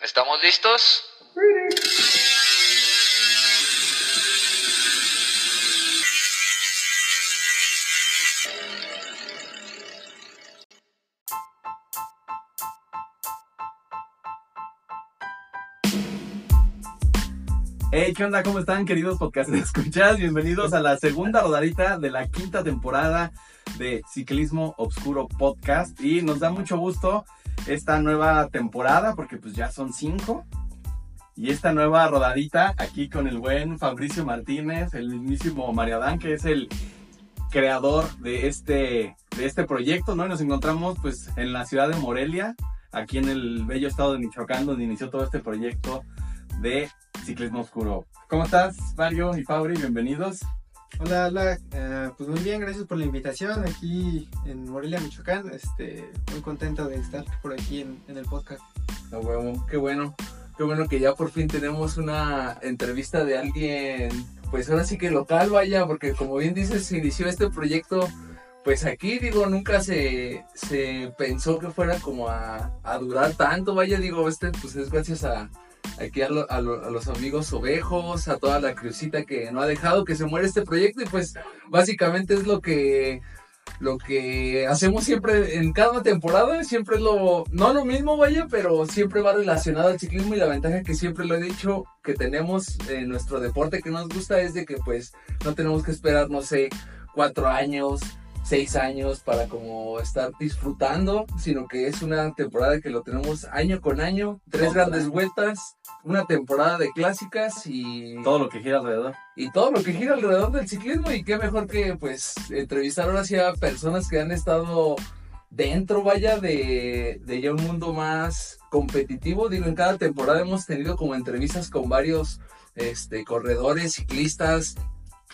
¿Estamos listos? Hey, ¿qué onda? ¿Cómo están, queridos podcast escuchas? Bienvenidos a la segunda rodadita de la quinta temporada de Ciclismo Obscuro Podcast. Y nos da mucho gusto esta nueva temporada, porque pues ya son cinco. Y esta nueva rodadita aquí con el buen Fabricio Martínez, el mismísimo Mariadán, que es el creador de este, de este proyecto, ¿no? Nos encontramos pues en la ciudad de Morelia, aquí en el bello estado de Michoacán, donde inició todo este proyecto de Ciclismo Oscuro. ¿Cómo estás, Mario y Fabri? Bienvenidos. Hola, hola, eh, pues muy bien, gracias por la invitación aquí en Morelia, Michoacán. Este, muy contento de estar por aquí en, en el podcast. No, huevo, qué bueno. Qué bueno que ya por fin tenemos una entrevista de alguien, pues ahora sí que local, vaya, porque como bien dices, se inició este proyecto, pues aquí, digo, nunca se, se pensó que fuera como a, a durar tanto, vaya, digo, este, pues es gracias a, aquí a, lo- a lo- a los amigos ovejos, a toda la crucita que no ha dejado que se muera este proyecto y pues básicamente es lo que lo que hacemos siempre en cada temporada, siempre es lo, no lo mismo vaya, pero siempre va relacionado al ciclismo y la ventaja que siempre lo he dicho que tenemos en nuestro deporte que nos gusta es de que pues no tenemos que esperar, no sé, cuatro años, seis años para como estar disfrutando, sino que es una temporada que lo tenemos año con año, tres grandes vueltas, una temporada de clásicas y Todo lo que gira alrededor. y todo lo que gira alrededor del ciclismo y qué mejor que pues entrevistar ahora sí a personas que han estado dentro vaya de, de ya un mundo más competitivo digo en cada temporada hemos tenido como entrevistas con varios este corredores ciclistas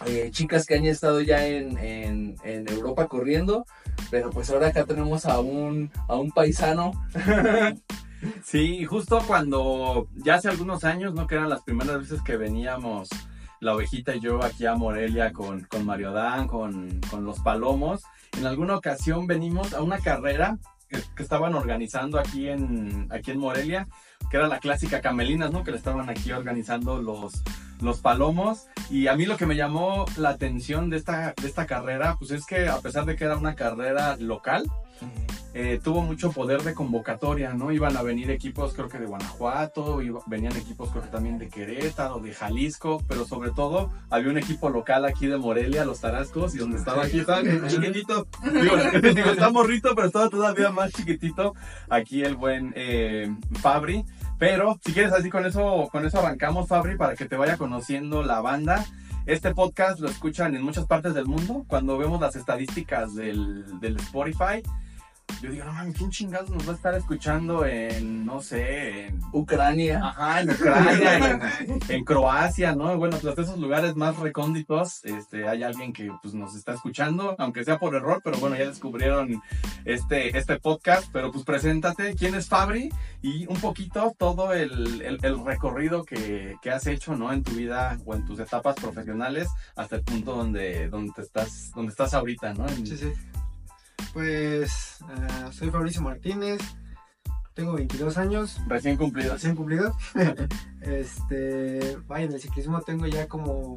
eh, chicas que han estado ya en, en, Europa corriendo pero pues ahora acá tenemos a un a un paisano Sí, justo cuando ya hace algunos años, ¿no? Que eran las primeras veces que veníamos la ovejita y yo aquí a Morelia con, con Mario Dan, con, con los palomos. En alguna ocasión venimos a una carrera que, estaban organizando aquí en, aquí en Morelia, que era la clásica Camelinas, ¿no? Que le estaban aquí organizando los, los palomos. Y a mí lo que me llamó la atención de esta, de esta carrera, pues es que a pesar de que era una carrera local, eh, tuvo mucho poder de convocatoria, ¿no? Iban a venir equipos, creo que de Guanajuato, iba- venían equipos, creo que también de Querétaro, de Jalisco, pero sobre todo había un equipo local aquí de Morelia, los Tarascos, y donde estaba aquí, estaba chiquitito, digo, digo, está morrito, pero estaba todavía más chiquitito, aquí el buen eh, Fabri. Pero si quieres así con eso, con eso arrancamos, Fabri, para que te vaya conociendo la banda. Este podcast lo escuchan en muchas partes del mundo. Cuando vemos las estadísticas del, del Spotify, yo digo, no mames, ¿quién chingados nos va a estar escuchando en, no sé, en, Ucrania ajá, en Ucrania, en, en Croacia, ¿no? Bueno, pues esos lugares más recónditos, este, hay alguien que pues nos está escuchando, aunque sea por error, pero bueno, ya descubrieron este, este podcast, pero pues preséntate, ¿quién es Fabri? Y un poquito todo el, el- el recorrido que, que has hecho, ¿no? En tu vida o en tus etapas profesionales hasta el punto donde, donde, te estás, donde estás ahorita, ¿no? En- Sí, sí. Pues ah, soy Fabricio Martínez, tengo 22 años, Recién cumplidos. recién cumplido. este, vaya, en el ciclismo tengo ya como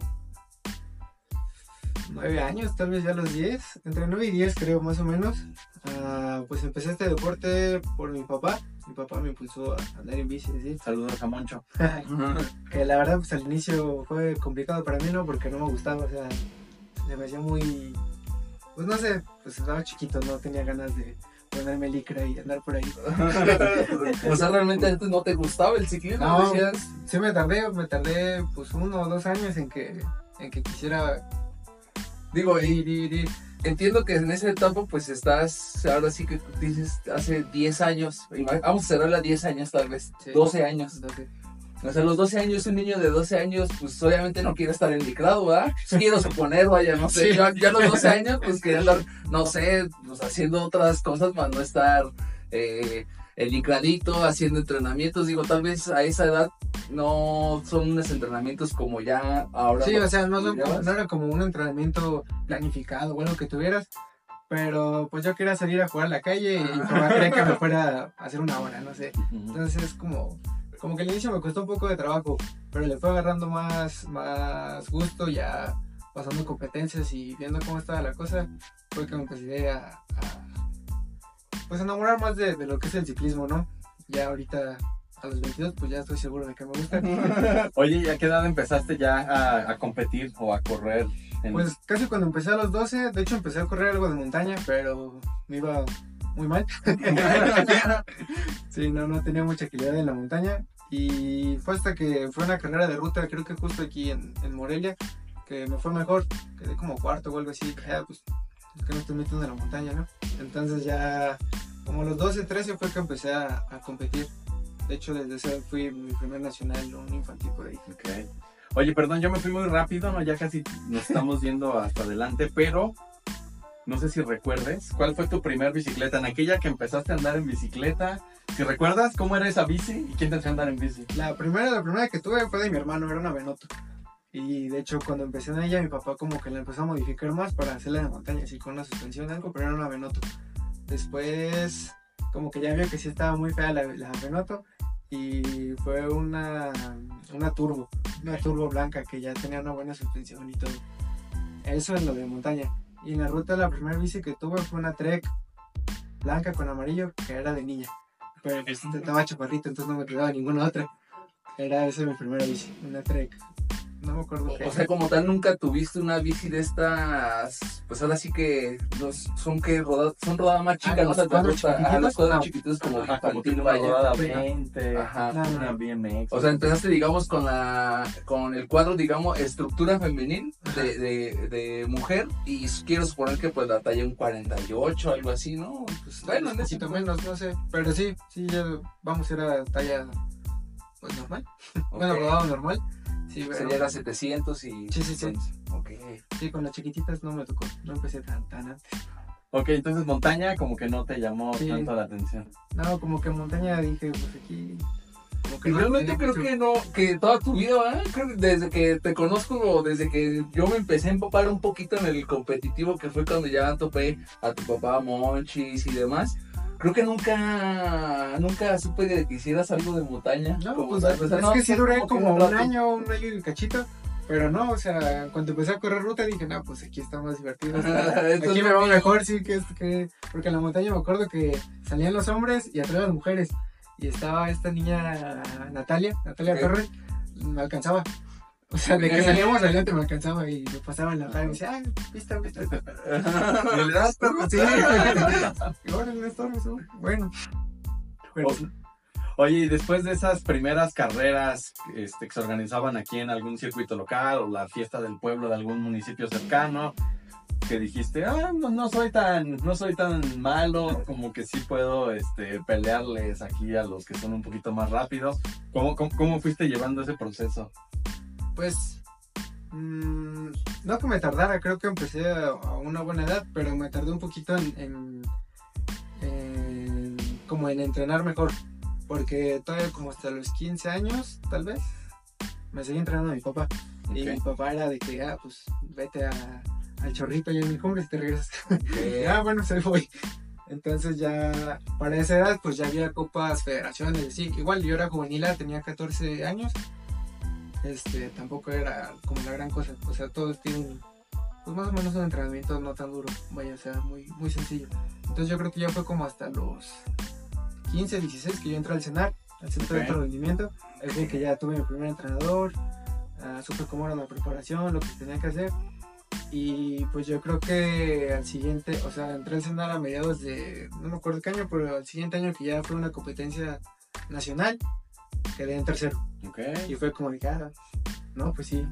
9 años, tal vez ya los 10, entre 9 y 10 creo más o menos. Ah, pues empecé este deporte por mi papá, mi papá me impulsó a andar en bici, ¿sí? Saludos a Moncho. que la verdad pues al inicio fue complicado para mí, ¿no? Porque no me gustaba, o sea, se me hacía muy, pues no sé, pues estaba chiquito, no tenía ganas de ponerme licra y andar por ahí. o sea, realmente antes no te gustaba el ciclismo, No. decías. Sí me tardé, me tardé pues uno o dos años en que, en que quisiera Digo, y ir, ir, ir. entiendo que en esa etapa pues estás, ahora sí que dices, hace 10 años, vamos a cerrarla a 10 años tal vez, Sí. 12 años. Entonces, O sea, los 12 años, un niño de 12 años, pues obviamente no quiere estar indicado, ¿verdad? Quiero suponer, vaya, no sé, Sí. yo, yo a los 12 años, pues quería andar, no sé, pues haciendo otras cosas para no estar eh, elicradito, haciendo entrenamientos. Digo, tal vez a esa edad no son unos entrenamientos como ya ahora. Sí, o sea, no, no era como un entrenamiento planificado o algo que tuvieras, pero pues yo quería salir a jugar a la calle y mi quería que me fuera a hacer una hora, no sé. Entonces es como, como que al inicio me costó un poco de trabajo, pero le fue agarrando más, más gusto ya pasando competencias y viendo cómo estaba la cosa, fue que me empecé a, a pues enamorar más de, de lo que es el ciclismo, ¿no? Ya ahorita a los 22 pues ya estoy seguro de que me gusta. Oye, ¿y a qué edad empezaste ya a, a competir o a correr? en- Pues casi cuando empecé a los 12, de hecho empecé a correr algo de montaña, pero me iba muy mal. sí, no, no tenía mucha agilidad en la montaña. Y fue hasta que fue una carrera de ruta, creo que justo aquí en, en Morelia, que me fue mejor. Quedé como cuarto o algo así. Dije, "Ah, pues es que no estoy metiendo en la montaña, ¿no? Entonces ya, como a los 12, 13 fue que empecé a, a competir. De hecho, desde ese fui mi primer nacional, un infantil por ahí. Ok. Oye, perdón, yo me fui muy rápido, ¿no? Ya casi nos estamos yendo hasta adelante, pero no sé si recuerdes, ¿cuál fue tu primer bicicleta? En aquella que empezaste a andar en bicicleta. Si recuerdas, ¿cómo era esa bici y quién te enseñó a andar en bici? La primera, la primera que tuve fue de mi hermano, era una Venoto. Y de hecho, cuando empecé en ella, mi papá como que la empezó a modificar más para hacerla de montaña, así con una suspensión algo, pero era una Venoto. Después, como que ya vio que sí estaba muy fea la, la Venoto y fue una, una turbo, una turbo blanca que ya tenía una buena suspensión y todo. Eso es lo de montaña. Y en la ruta, la primera bici que tuve fue una Trek blanca con amarillo, que era de niña. Pero pues estaba chaparrito, entonces no me quedaba ninguna otra. Era esa mi primera bici, una Trek. No me acuerdo qué. O sea, como tal, nunca tuviste una bici de estas, pues ahora sí que los, son que rodadas, son rodadas más chicas, Ah, no cuadros gusta, ah, los cuadros no. chiquitos como Ajá, como infantil, una vaya. rodada Sí. 20, Ajá. No, no, una. BMX. O sea, empezaste, digamos, con la con el cuadro, digamos, estructura femenil de, de, de mujer y quiero suponer que pues la talla un 48, algo así, ¿no? Pues, bueno, poquito menos, no sé. Pero sí, sí, ya vamos, era talla pues normal. Bueno, rodado normal. Sí, pero- Sería la 700 y... Sí, sí, sí. Ok. sí, con las chiquititas no me tocó. No empecé tan, tan antes. Ok, entonces montaña como que no te llamó Sí. tanto la atención. No, como que montaña dije, pues aquí. Y no realmente creo mucho. que no, que toda tu vida, ¿verdad? creo que desde que te conozco, o desde que yo me empecé a empapar un poquito en el competitivo, que fue cuando ya topé a tu papá Monchis y demás, creo que nunca, nunca supe de que hicieras algo de montaña. No, como pues tal, o sea, es no, que sí duré como un rato. año, un año y cachito. Pero no, o sea, cuando empecé a correr ruta dije, no, pues aquí está más divertido. está- aquí me va mejor, sí, que, que. Porque en la montaña me acuerdo que salían los hombres y atrás las mujeres. Y estaba esta niña Natalia, Natalia Ok. Torres, me alcanzaba. O sea, de que salíamos adelante me alcanzaba y me pasaba en la cara y me decía, ay, vista, vista. ¿Y le das, perro? Sí. estorbes, ¿no? Bueno. Pero. Oye, y después de esas primeras carreras este, que se organizaban aquí en algún circuito local o la fiesta del pueblo de algún municipio cercano, que dijiste, ah, no, no soy tan, no soy tan malo, como que sí puedo este, pelearles aquí a los que son un poquito más rápidos. ¿Cómo, cómo, cómo fuiste llevando ese proceso? Pues, mm, no que me tardara, creo que empecé a, a una buena edad, pero me tardé un poquito en, en- en- como en entrenar mejor, porque todavía como hasta los 15 años, tal vez, me seguí entrenando a mi papá. Y mi papá era de que, ah, pues vete a- al chorrito y en mi cumbre y te regresas. Ok. ah, bueno, se voy. Entonces ya, para esa edad, pues ya había copas, federaciones, así. Igual yo era juvenil, tenía 14 años. Este, tampoco era como la gran cosa. O sea, todos tienen, pues más o menos un entrenamiento no tan duro. Vaya, o sea, muy, muy sencillo. Entonces yo creo que ya fue como hasta los 15, 16 que yo entré al CENAR, al Centro de. Alto Rendimiento. Ahí fue que ya tuve mi primer entrenador, ah, supe cómo era la preparación, lo que tenía que hacer. Y pues yo creo que al siguiente, o sea, entré al CENAR a mediados de, no me acuerdo qué año, pero al siguiente año que ya fue una competencia nacional, quedé en tercero. Ok. Y fue como de cara, no, pues sí,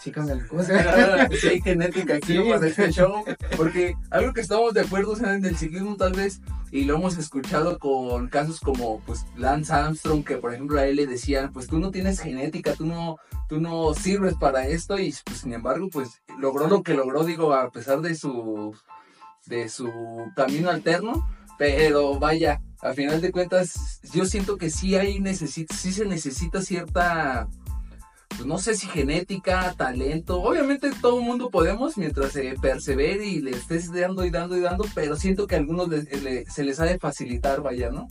sí cambia la cosa. Sí, hay genética aquí Sí. para este show. Porque algo que estamos de acuerdo, en el ciclismo tal vez, y lo hemos escuchado con casos como pues Lance Armstrong, que por ejemplo a él le decían, pues tú no tienes genética, tú no, tú no sirves para esto, y pues sin embargo, pues logró lo que logró, digo, a pesar de su, de su camino alterno, pero vaya, a final de cuentas, yo siento que sí hay necesi- sí se necesita cierta pues no sé si genética, talento. Obviamente todo el mundo podemos mientras se persevere y le estés dando y dando y dando, pero siento que a algunos les- le- se les ha de facilitar, vaya, ¿no?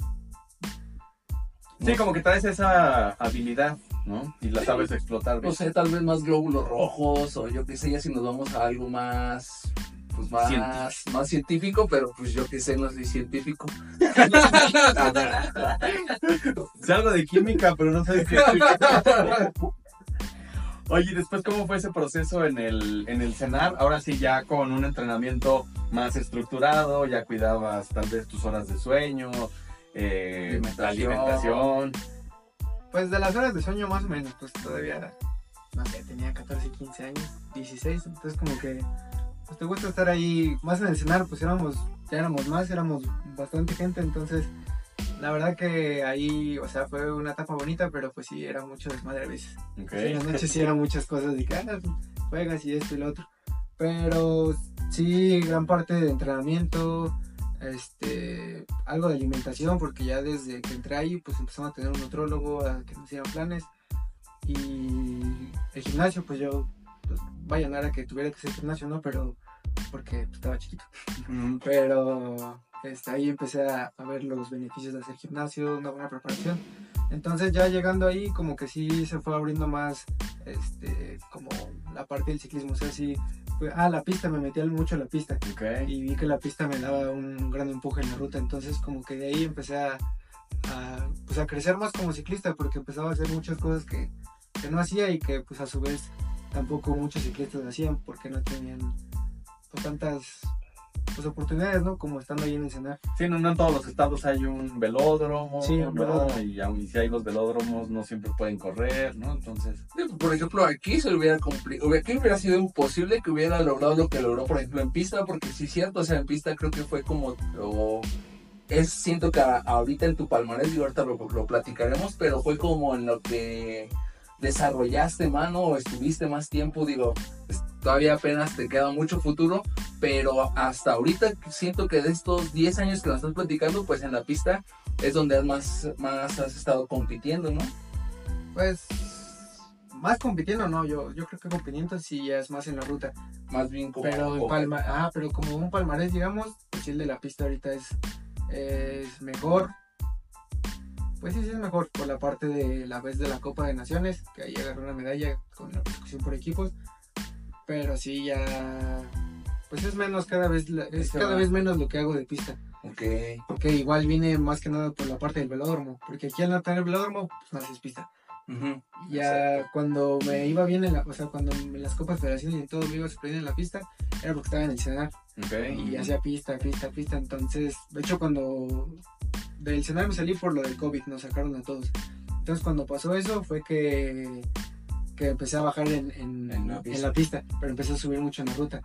Sí, como que traes esa habilidad, ¿no? Y la sabes explotar. No bien. sé, tal vez más glóbulos rojos o yo qué sé, ya si nos vamos a algo más, pues más Científico. más científico, pero pues yo qué sé, no soy científico. Sé algo de química, pero no de qué. Oye, ¿y después cómo fue ese proceso en el, en el cenar? Ahora sí, ya con un entrenamiento más estructurado, ya cuidabas tal vez tus horas de sueño, eh, la Alimentación. alimentación. Pues de las horas de sueño más o menos, pues todavía, no sé, tenía 14, 15 años, 16, entonces como que, pues te gusta estar ahí, más en el cenar, pues éramos, ya éramos más, éramos bastante gente, entonces la verdad que ahí, o sea, fue una etapa bonita, pero pues sí, era mucho desmadre a veces. Ok. Sí, en la noche sí eran muchas cosas de que ah, juegas y esto y lo otro. Pero sí, gran parte de entrenamiento, este, algo de alimentación, porque ya desde que entré ahí, pues empezamos a tener un nutrólogo a que nos hicieran planes. Y el gimnasio, pues yo, pues, vaya, no era que tuviera que ser gimnasio, ¿no? Pero porque pues, estaba chiquito. Mm, Pero este, ahí empecé a, a ver los beneficios de hacer gimnasio, una buena preparación. Entonces ya llegando ahí como que sí se fue abriendo más este, como la parte del ciclismo. O sea, sí, fue, ah, la pista, me metí mucho a la pista. Y vi que la pista me daba un gran empuje en la ruta. Entonces como que de ahí empecé a, a, pues, a crecer más como ciclista porque empezaba a hacer muchas cosas que, que no hacía y que pues a su vez tampoco muchos ciclistas hacían porque no tenían pues, tantas pues, oportunidades, ¿no? Como estando ahí en el cenar. Sí, no, no en todos los estados hay un velódromo, Sí, un ¿no? velódromo. Y aun si hay los velódromos, no siempre pueden correr, ¿no? Entonces, Sí, Por ejemplo, aquí se le hubiera complicado, aquí hubiera sido imposible que hubiera logrado lo que logró, por ejemplo, en pista, porque sí es cierto, o sea, en pista creo que fue como, o es, siento que ahorita en tu palmarés, y ahorita lo, lo platicaremos, pero fue como en lo que desarrollaste, mano, o estuviste más tiempo, digo, todavía apenas te queda mucho futuro, pero hasta ahorita siento que de estos 10 años que nos estás platicando, pues en la pista es donde más, más has estado compitiendo, ¿no? Pues más compitiendo no, yo, yo creo que compitiendo sí ya es más en la ruta. Más bien como... Pero en palma, ah, pero como un palmarés, digamos, pues el de la pista ahorita es, es mejor. Pues sí, sí es mejor por la parte de la vez de la Copa de Naciones, que ahí agarró una medalla con la persecución por equipos. Pero sí ya pues es menos cada vez es Eso cada va. vez menos lo que hago de pista. Ok. Porque igual viene más que nada por la parte del velódromo. Porque aquí al no tener velódromo, pues no haces pista. Ujú. Ya cuando me iba bien en la, o sea, cuando en las copas federaciones y todo me iba bien en la pista, era porque estaba en el cenar ok. y hacía pista, pista, pista. Entonces, de hecho, cuando del cenar me salí por lo del COVID, nos sacaron a todos. Entonces, cuando pasó eso, fue que, que empecé a bajar en, en, En la en pista. la pista, pero empecé a subir mucho en la ruta.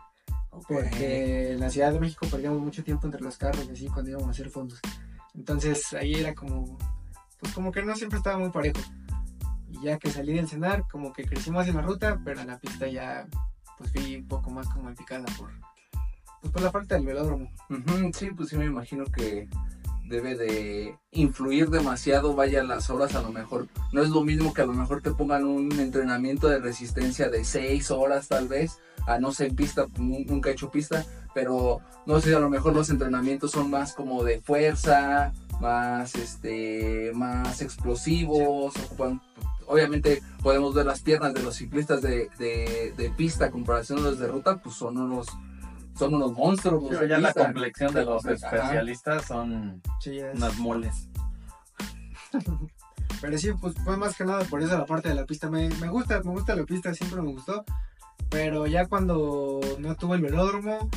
Ok. Porque en la Ciudad de México perdíamos mucho tiempo entre los carros y así cuando íbamos a hacer fondos. Entonces, ahí era como, pues como que no siempre estaba muy parejo. Y ya que salí del cenar, como que crecí más en la ruta, pero en la pista ya, pues fui un poco más como picada por, pues por la falta del velódromo. Ujú, Sí, pues sí me imagino que debe de influir demasiado, vaya las horas a lo mejor. No es lo mismo que a lo mejor te pongan un entrenamiento de resistencia de 6 horas tal vez, a no ser pista, nu- nunca he hecho pista, pero no sé, a lo mejor los entrenamientos son más como de fuerza, más este, más explosivos, ocupan- obviamente podemos ver las piernas de los ciclistas de, de, de pista comparación a los de ruta, pues son unos son unos monstruos los ya la complexión de los Ajá. especialistas son Sí, unas moles. Pero sí, pues fue más que nada por eso la parte de la pista. Me, me gusta, me gusta la pista, siempre me gustó. Pero ya cuando no tuve el velódromo,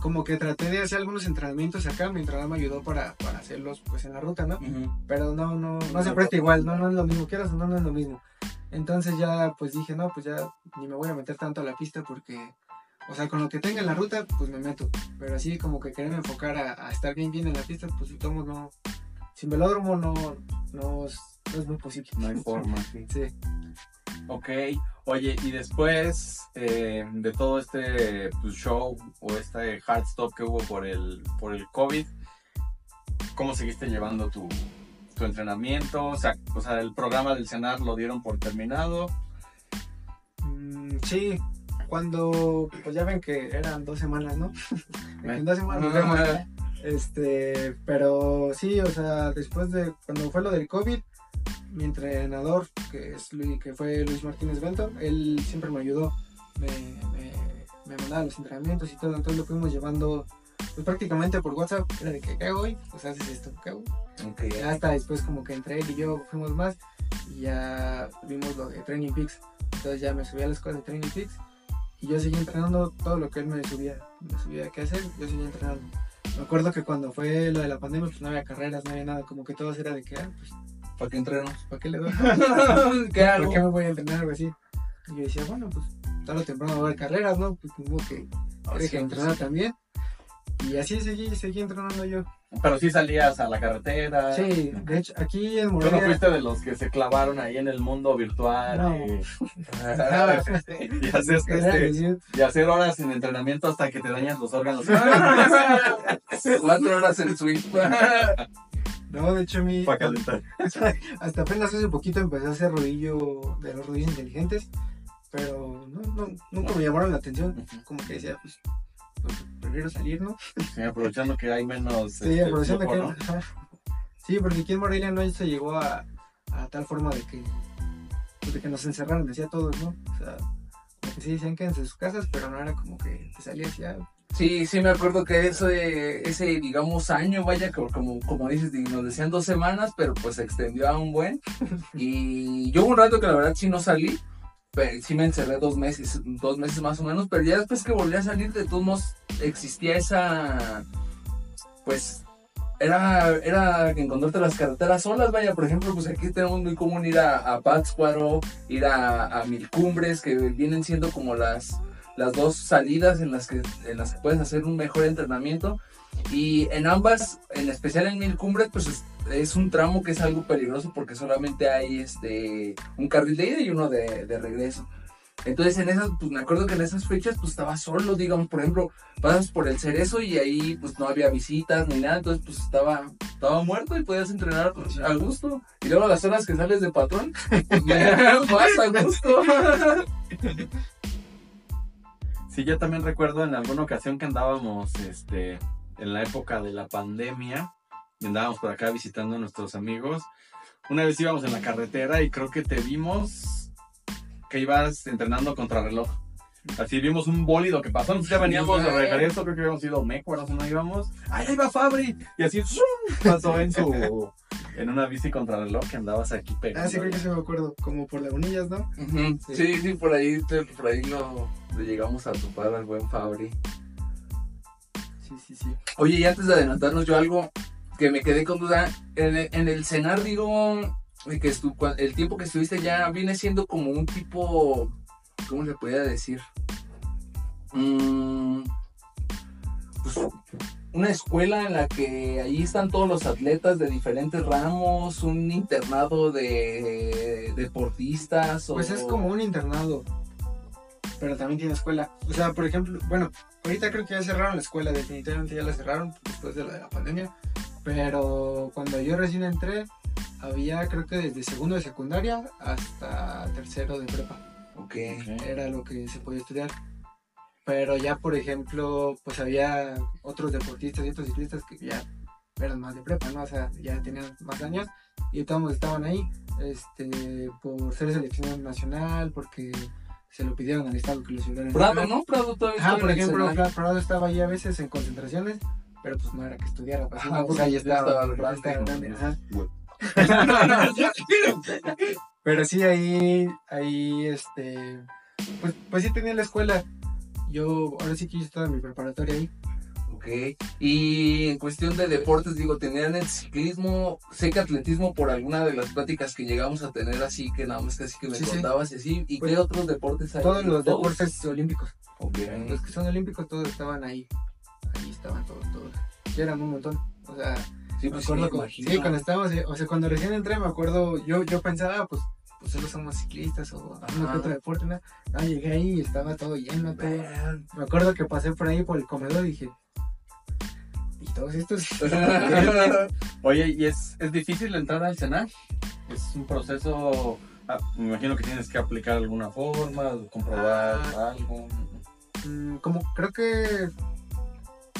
como que traté de hacer algunos entrenamientos acá. Mi entrenador me ayudó para, para hacerlos pues en la ruta, ¿no? Ujú. Pero no, no, no se presta igual, no, no es lo mismo, quieras o no, no es lo mismo. Entonces ya pues dije, no, pues ya ni me voy a meter tanto a la pista porque, o sea, con lo que tenga en la ruta, pues me meto. Pero así como que quererme enfocar a, a estar bien, bien en la pista, pues si tomo no, sin velódromo no, no, es, no es muy posible. No hay forma. Sí. Ok, oye, y después eh, de todo este pues, show o este hard stop que hubo por el, por el COVID, ¿cómo seguiste llevando tu, tu entrenamiento? O sea, o sea, el programa del cenar lo dieron por terminado. Mm, sí, cuando, pues ya ven que eran dos semanas, ¿no? en dos semanas nos vemos. Este, pero sí, o sea, después de cuando fue lo del COVID, mi entrenador, que, es Luis, que fue Luis Martínez Bento, él siempre me ayudó, me, me, me mandaba los entrenamientos y todo, entonces lo fuimos llevando pues prácticamente por WhatsApp, era de que, ¿qué hago hoy? Pues haces esto, ¿qué hago? Ok. Ya hasta después como que entre él y yo fuimos más y ya vimos lo de Training Peaks. Entonces ya me subí a la escuela de Training Peaks y yo seguí entrenando todo lo que él me subía, me subía qué hacer, yo seguía entrenando. Me acuerdo que cuando fue lo de la pandemia pues no había carreras, no había nada, como que todo era de que, ah, pues, ¿Para qué entreno? ¿para qué le doy? ¿Qué ¿Por hago? qué me voy a entrenar algo así? Y yo decía, bueno, pues tarde o temprano va a haber carreras, ¿no? Pues como que Ah, sí, que entrenar también. Y así seguí, seguí entrenando yo. Pero sí salías a la carretera. Sí, de hecho, aquí en Tú no Morelia... fuiste de los que se clavaron ahí en el mundo virtual No. y, y hacer, Era este, y hacer horas en entrenamiento hasta que te dañas los órganos. Cuatro horas en swing. No, de hecho mí Para calentar. hasta apenas hace poquito empecé a hacer rodillo de los rodillos inteligentes, pero no, no, nunca me llamaron la atención. Como que decía, pues, prefiero salir, ¿no? Sí, aprovechando que hay menos. Sí, este, aprovechando que... flujo, ¿no? Sí, porque aquí en Morelia no se llegó a, a tal forma de que, pues, de que nos encerraron, decía todos, ¿no? O sea, que sí decían quédense en sus casas, pero no era como que te salías ya. Sí, sí me acuerdo que ese, ese digamos, año, vaya, que como, como dices, di- nos decían dos semanas, pero pues se extendió a un buen. Y yo hubo un rato que la verdad sí no salí, pero sí me encerré dos meses, dos meses más o menos, pero ya después que volví a salir, de todos existía esa, pues, era, era encontrarte las carreteras solas, vaya, por ejemplo, pues aquí tenemos muy común ir a, a Pátzcuaro, ir a, a Mil Cumbres, que vienen siendo como las las dos salidas en las que en las que puedes hacer un mejor entrenamiento y en ambas en especial en mil cumbres pues es, un tramo que es algo peligroso porque solamente hay este un carril de ida y uno de, de regreso. Entonces en esas pues me acuerdo que en esas fechas pues estaba solo digamos por ejemplo pasas por el cerezo y ahí pues no había visitas ni nada entonces pues estaba estaba muerto y podías entrenar pues, a gusto. Y luego las horas que sales de patrón pues, más a gusto. Sí, yo también recuerdo en alguna ocasión que andábamos este, en la época de la pandemia y andábamos por acá visitando a nuestros amigos. Una vez íbamos en la carretera y creo que te vimos que ibas entrenando contra reloj. Así vimos un bólido que pasó, ya veníamos de regreso, creo que habíamos ido Mecuaros, no íbamos. ¡Ay, ahí va Fabri! Y así ¡zum! pasó en su en una bici contra reloj que andabas aquí pegando. Ah, sí, creo que sí me acuerdo, como por lagunillas, ¿no? Ujú, Sí, sí, por ahí, por ahí lo, lo llegamos a topar al buen Fabri. Sí, sí, sí. Oye, y antes de adelantarnos yo algo que me quedé con duda, en el, en el cenar digo, que estu- el tiempo que estuviste ya viene siendo como un tipo, ¿cómo le podía decir? Mm, pues, una escuela en la que ahí están todos los atletas de diferentes ramos, un internado de deportistas. Pues o... es como un internado, pero también tiene escuela. O sea, por ejemplo, bueno, ahorita creo que ya cerraron la escuela, definitivamente ya la cerraron después de la, de la pandemia. Pero cuando yo recién entré, había creo que desde segundo de secundaria hasta tercero de prepa. Ok. Era lo que se podía estudiar. Pero ya, por ejemplo, pues había otros deportistas y otros ciclistas que ya eran más de prepa, ¿no? O sea, ya tenían más años y todos estaban ahí este, por ser selección nacional, porque se lo pidieron al Estado que lo Prado, ¿no? Prado todavía está por ejemplo, Prado estaba ahí a veces en concentraciones, pero pues no era que estudiara, pues, pues porque ahí estaba, estaba estaba. Pero sí, ahí, ahí, este, pues, pues sí tenía la escuela. Yo, ahora sí que hice toda mi preparatoria ahí. Ok. Y en cuestión de deportes, digo, tenían el ciclismo, sé que atletismo por alguna de las pláticas que llegamos a tener así, que nada más casi que me Sí, sí. contabas y así. ¿Y Pues, qué otros deportes hay? Todos los deportes olímpicos. Los que son olímpicos, todos estaban ahí. Ahí estaban todos, todos. Y eran un montón. O sea, Sí, me pues acuerdo sí, sí, cuando estábamos, o sea, cuando recién entré, me acuerdo, yo, yo pensaba, pues, pues solo somos ciclistas o que otro deporte, ¿no? Llegué ahí y estaba todo lleno, todo. Me acuerdo que pasé por ahí por el comedor y dije, ¿y todos estos? Oye, ¿y es, es difícil entrar al Senat? Es un proceso, ah, me imagino que tienes que aplicar alguna forma, comprobar Ah. algo. Mm, como creo que,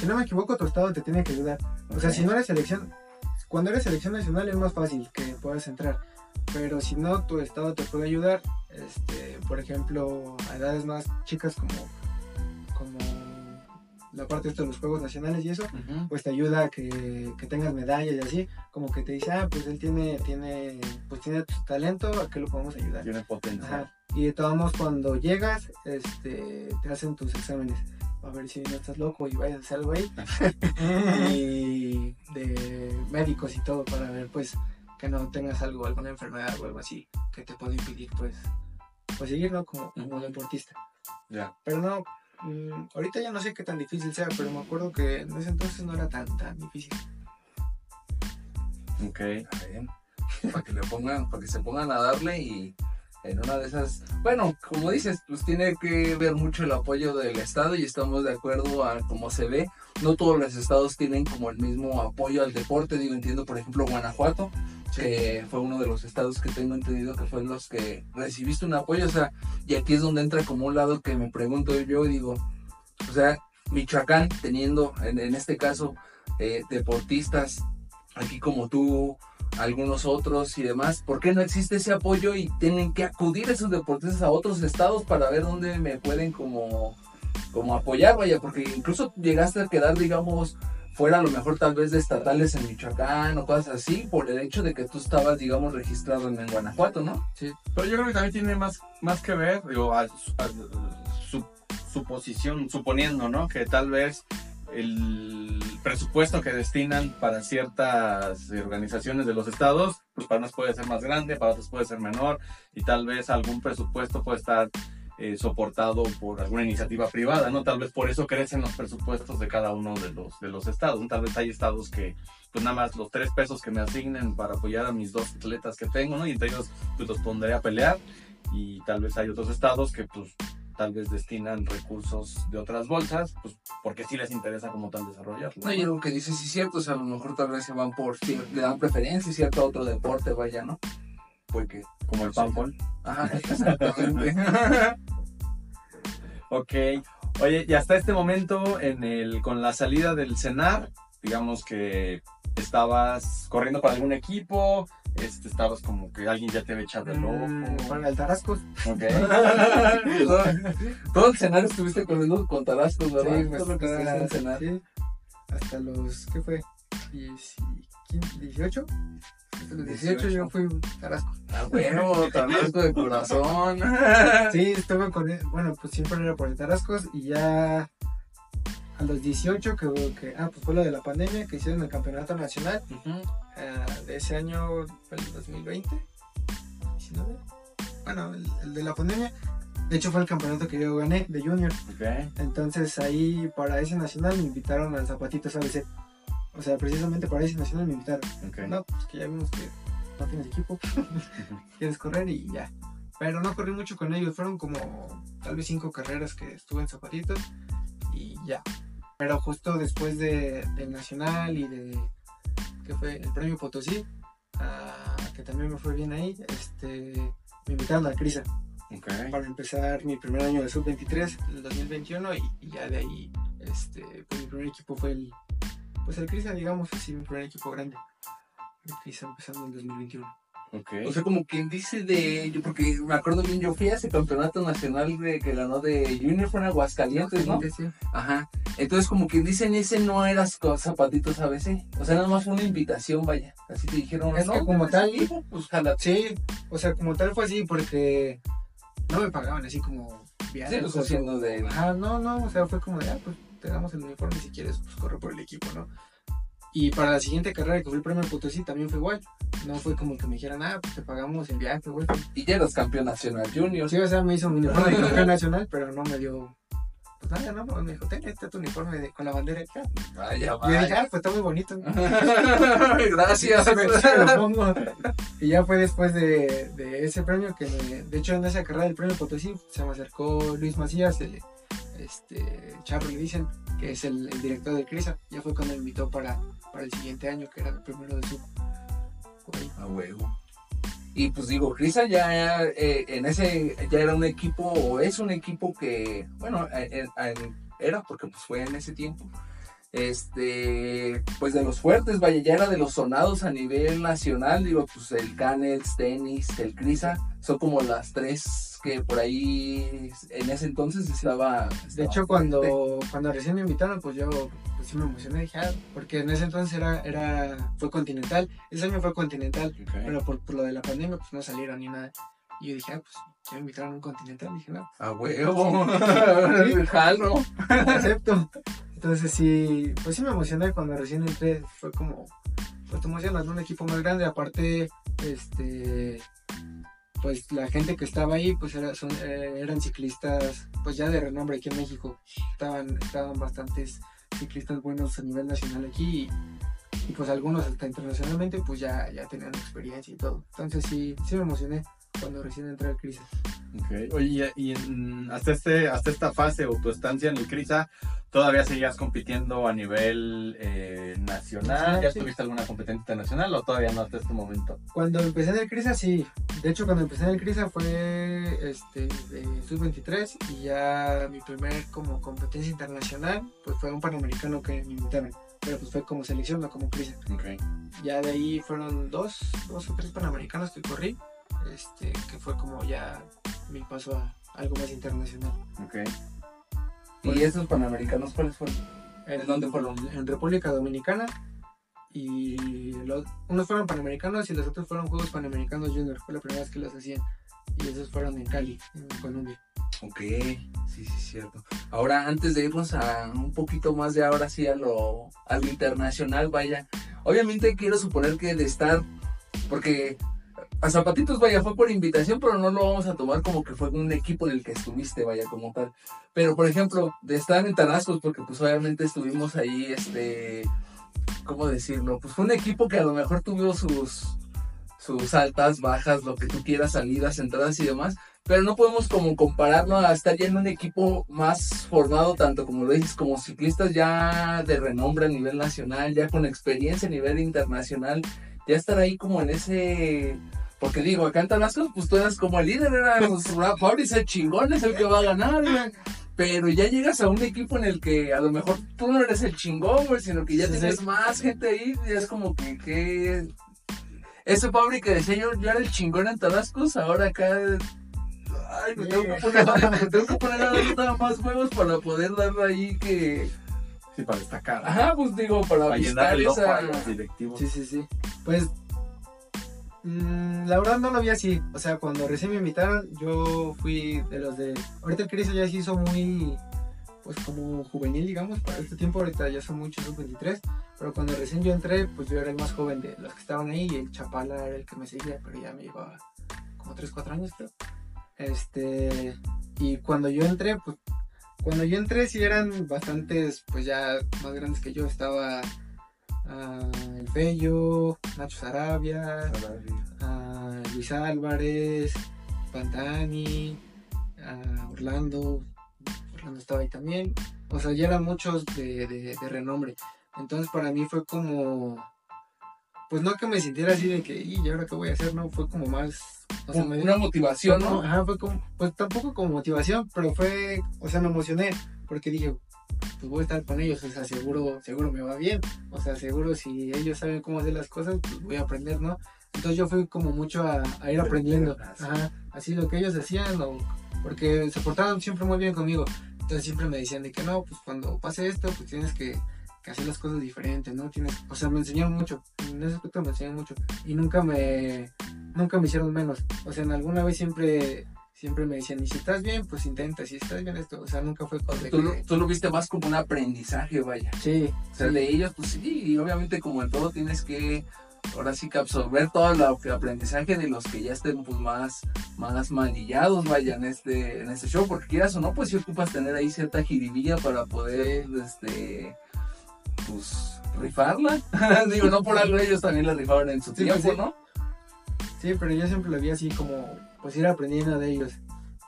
si no me equivoco, tu estado te tiene que ayudar. O sea, si no eres selección, cuando eres selección nacional es más fácil que puedas entrar. pero si no, tu estado te puede ayudar, este, por ejemplo, a edades más chicas como, como la parte de los Juegos Nacionales y eso, pues te ayuda a que, que tengas medallas y así, como que te dice, ah, pues él tiene, tiene, pues tiene tu talento, ¿a qué lo podemos ayudar? Tiene potencial. Ajá. Y de todos modos, cuando llegas, este, te hacen tus exámenes. A ver si no estás loco y vayas a hacer algo ahí. y de médicos y todo para ver, pues, que no tengas algo, alguna enfermedad o algo así que te pueda impedir, pues, pues seguir, ¿no? Como, como deportista. Ya. Pero no, mm, ahorita ya no sé qué tan difícil sea, pero me acuerdo que en ese entonces no era tan, tan difícil. Ok. Está bien. Para que le pongan, para que se pongan a darle y en una de esas, bueno, como dices, pues tiene que ver mucho el apoyo del Estado y estamos de acuerdo a cómo se ve. No todos los estados tienen como el mismo apoyo al deporte. Digo, entiendo, por ejemplo, Guanajuato, que fue uno de los estados que tengo entendido que fue los que recibiste un apoyo. O sea, y aquí es donde entra como un lado que me pregunto yo, digo, o sea, Michoacán teniendo, en, en este caso, eh, deportistas aquí como tú, algunos otros y demás, ¿por qué no existe ese apoyo y tienen que acudir esos deportistas a otros estados para ver dónde me pueden como, como apoyar, vaya, porque incluso llegaste a quedar, digamos, fuera a lo mejor tal vez de estatales en Michoacán o cosas así, por el hecho de que tú estabas, digamos, registrado en, Guanajuato, ¿no? Pero yo creo que también tiene más, más que ver, digo, a, su- a su, su posición, suponiendo, ¿no? Que tal vez el presupuesto que destinan para ciertas organizaciones de los estados, pues para unas puede ser más grande, para otras puede ser menor, y tal vez algún presupuesto puede estar eh, soportado por alguna iniciativa privada, ¿no? Tal vez por eso crecen los presupuestos de cada uno de los, de los estados. Tal vez hay estados que, pues nada más los tres pesos que me asignen para apoyar a mis dos atletas que tengo, ¿no? Y entre ellos, pues los pondré a pelear, y tal vez hay otros estados que, pues, tal vez destinan recursos de otras bolsas, pues porque sí les interesa como tal desarrollarlo. No, y algo que dices, sí es cierto, o sea, a lo mejor tal vez se van por, sí, le dan preferencia a cierto otro deporte, vaya, ¿no? Porque, Como el pampol. ajá, exactamente. Ok. Oye, y hasta este momento, en el, con la salida del CENAR, digamos que estabas corriendo para algún equipo, este, estabas como que alguien ya te había echado el Mm, ojo. Para el Tarascos. Ok. todo, todo el cenar estuviste corriendo con Tarascos, ¿verdad? Sí, pues, todo lo que estuviste en cenar. sí, hasta los, ¿qué fue? Dieci- quin- ¿18? Hasta los 18 yo fui Tarasco. Ah, bueno, Tarasco de corazón. Sí, estuve con él, bueno, pues siempre era por el Tarascos y ya a los 18 que, que ah, pues fue lo de la pandemia que hicieron el campeonato nacional ah, de ese año, fue el 2020, 19, bueno, el, el de la pandemia, de hecho fue el campeonato que yo gané de junior. Entonces ahí para ese nacional me invitaron al Zapatitos ABC. O sea, precisamente para ese nacional me invitaron. No, pues que ya vimos que no tienes equipo, quieres correr y ya. Pero no corrí mucho con ellos, fueron como tal vez cinco carreras que estuve en Zapatitos y ya. Pero justo después de, del nacional y de, que fue el premio Potosí, ah, que también me fue bien ahí, este, me invitaron al CRISA para empezar mi primer año de sub-23, el 2021, y, y ya de ahí, este, pues mi primer equipo fue el, pues el Crisa, digamos así, mi primer equipo grande. El Crisa empezando en 2021. Ok. O sea, como quien dice de. Yo, porque me acuerdo bien, yo fui a ese campeonato nacional de, que ganó de Junior, fue en Aguascalientes, ¿no? Sí. Ajá. Entonces, como quien dice, en ese no eras con zapatitos ABC. O sea, nada más fue una invitación, vaya. Así te dijeron, Es no, que como ¿tienes tal-? Pues jala. Sí, o sea, como tal fue así porque no me pagaban así como viajes. Sí, pues haciendo de. Ajá, no, no, o sea, fue como de, ah, pues te damos el uniforme si quieres, pues corre por el equipo, ¿no? Y para la siguiente carrera que fue el premio Potosí también fue igual. No fue como que me dijeran, ah, pues te pagamos el viaje, güey. Y ya eras campeón nacional Junior. Sí, o sea, me hizo un uniforme de campeón nacional, pero no me dio. Pues nada, no, me dijo, ten, este es tu uniforme de- con la bandera. de acá". Vaya, Y yo dije, vaya. ah, pues está muy bonito. Gracias. Me- lo pongo. Y ya fue después de, de ese premio que me. De hecho, en esa carrera del premio Potosí se me acercó Luis Macías, el, este, Charro le dicen, que es el, el director del CRISA. Ya fue cuando me invitó para, para el siguiente año, que era el primero de su. A huevo. Y pues digo, Crisa ya eh, en ese ya era un equipo o es un equipo que, bueno, en- en- era porque pues fue en ese tiempo este, pues de los fuertes, vaya, ya era de los sonados a nivel nacional, digo, pues el Canels, Tenis, el Crisa, son como las tres que por ahí en ese entonces estaba... De hecho, cuando, cuando recién me invitaron, pues yo pues sí me emocioné, dije, ah, porque en ese entonces era, era, fue continental, ese año fue continental, pero por, por, lo de la pandemia, pues no salieron ni nada. Y yo dije, ah, pues ya me invitaron a un continental, dije, no. A huevo, jalo. Acepto. Entonces sí, pues sí me emocioné cuando recién entré, fue como, pues te emocionas, un equipo más grande, aparte, este, pues la gente que estaba ahí, pues era, son, eh, eran ciclistas, pues ya de renombre aquí en México, estaban, estaban bastantes ciclistas buenos a nivel nacional aquí y, y pues algunos hasta internacionalmente, pues ya, ya tenían experiencia y todo, entonces sí, sí me emocioné cuando recién entré al CRISA. Ok, oye, y hasta, este, hasta esta fase o tu estancia en el CRISA, ¿todavía seguías compitiendo a nivel eh, nacional? ¿Ya estuviste alguna competencia internacional o todavía no hasta este momento? Cuando empecé en el CRISA, sí. De hecho, cuando empecé en el CRISA fue este, de sub-23 y ya mi primer como competencia internacional pues fue un panamericano que me invitaron pero pues fue como selección, no como CRISA. Okay. Ya de ahí fueron dos, dos o tres panamericanos que corrí este, que fue como ya mi paso a algo más internacional. Ok. ¿Y esos panamericanos cuáles fueron? ¿En dónde fueron? En República Dominicana y los, unos fueron panamericanos y los otros fueron Juegos Panamericanos Junior, fue la primera vez que los hacían y esos fueron en Cali, en Colombia. Ok, sí, sí, cierto. Ahora, antes de irnos a un poquito más de ahora sí a lo, a lo internacional, vaya, obviamente quiero suponer que de estar, porque a Zapatitos, vaya, fue por invitación, pero no lo vamos a tomar como que fue un equipo del que estuviste, vaya, como tal. Pero, por ejemplo, de estar en Tarascos, porque pues obviamente estuvimos ahí, este, ¿cómo decirlo? Pues fue un equipo que a lo mejor tuvo sus, sus altas, bajas, lo que tú quieras, salidas, entradas y demás. Pero no podemos como compararlo a estar ya en un equipo más formado, tanto como lo dices, como ciclistas ya de renombre a nivel nacional, ya con experiencia a nivel internacional, ya estar ahí como en ese porque digo, acá en Tabasco, pues tú eras como el líder, era pues, Fabriz el chingón, es el que va a ganar, güey. Pero ya llegas a un equipo en el que a lo mejor tú no eres el chingón, güey, sino que ya tienes más gente ahí, y es como que, que... Ese Fabri que decía yo, yo era el chingón en Tabasco, ahora acá... Ay, me tengo que poner, me tengo que poner más huevos para poder darle ahí que... Sí, para destacar. Ajá, pues digo, para, para llenar el ojo a los directivos. Sí, sí, sí. Pues Mm, la verdad no lo vi así. O sea, cuando recién me invitaron, yo fui de los de. Ahorita el Cris ya se hizo muy. Pues como juvenil, digamos, para este tiempo. Ahorita ya son muchos sub-23. Pero cuando recién yo entré, pues yo era el más joven de los que estaban ahí. Y el Chapala era el que me seguía, pero ya me llevaba como 3, 4 años, creo. Este. Y cuando yo entré, pues. Cuando yo entré, sí eran bastantes, pues ya más grandes que yo. Estaba el Bello, Nacho Sarabia, Luis Álvarez, Pantani, Orlando, Orlando estaba ahí también. O sea, ya eran muchos de, renombre. Entonces para mí fue como, pues no que me sintiera así de que, ¿y ahora qué voy a hacer? No, fue como más... O sea, una motivación, ¿no? Ajá, fue como, pues tampoco como motivación, pero fue, o sea, me emocioné porque dije, pues voy a estar con ellos, o sea, seguro, seguro me va bien, o sea, seguro si ellos saben cómo hacer las cosas, pues voy a aprender, ¿no? Entonces yo fui como mucho a, ir aprendiendo, Ajá, así lo que ellos hacían, o, porque se portaban siempre muy bien conmigo, entonces siempre me decían de que no, pues cuando pase esto, pues tienes que, hacer las cosas diferentes, ¿no? Tienes, o sea, me enseñaron mucho, en ese aspecto me enseñaron mucho, y nunca me, nunca me hicieron menos, o sea, en alguna vez siempre siempre me decían, y si estás bien, pues intenta, si estás bien esto, o sea, nunca fue con tú, lo, tú lo viste más como un aprendizaje, vaya. Sí. O sea, de ellos, pues sí, y obviamente como en todo tienes que, ahora sí que absorber todo el aprendizaje de los que ya estén pues más, más manillados, vaya, en este, en este show, porque quieras o no, pues si ocupas tener ahí cierta jiribilla para poder, este, pues, rifarla. Digo, no por algo ellos también la rifaron en su tiempo, ¿no? Sí, pero yo siempre lo vi así como pues ir aprendiendo de ellos.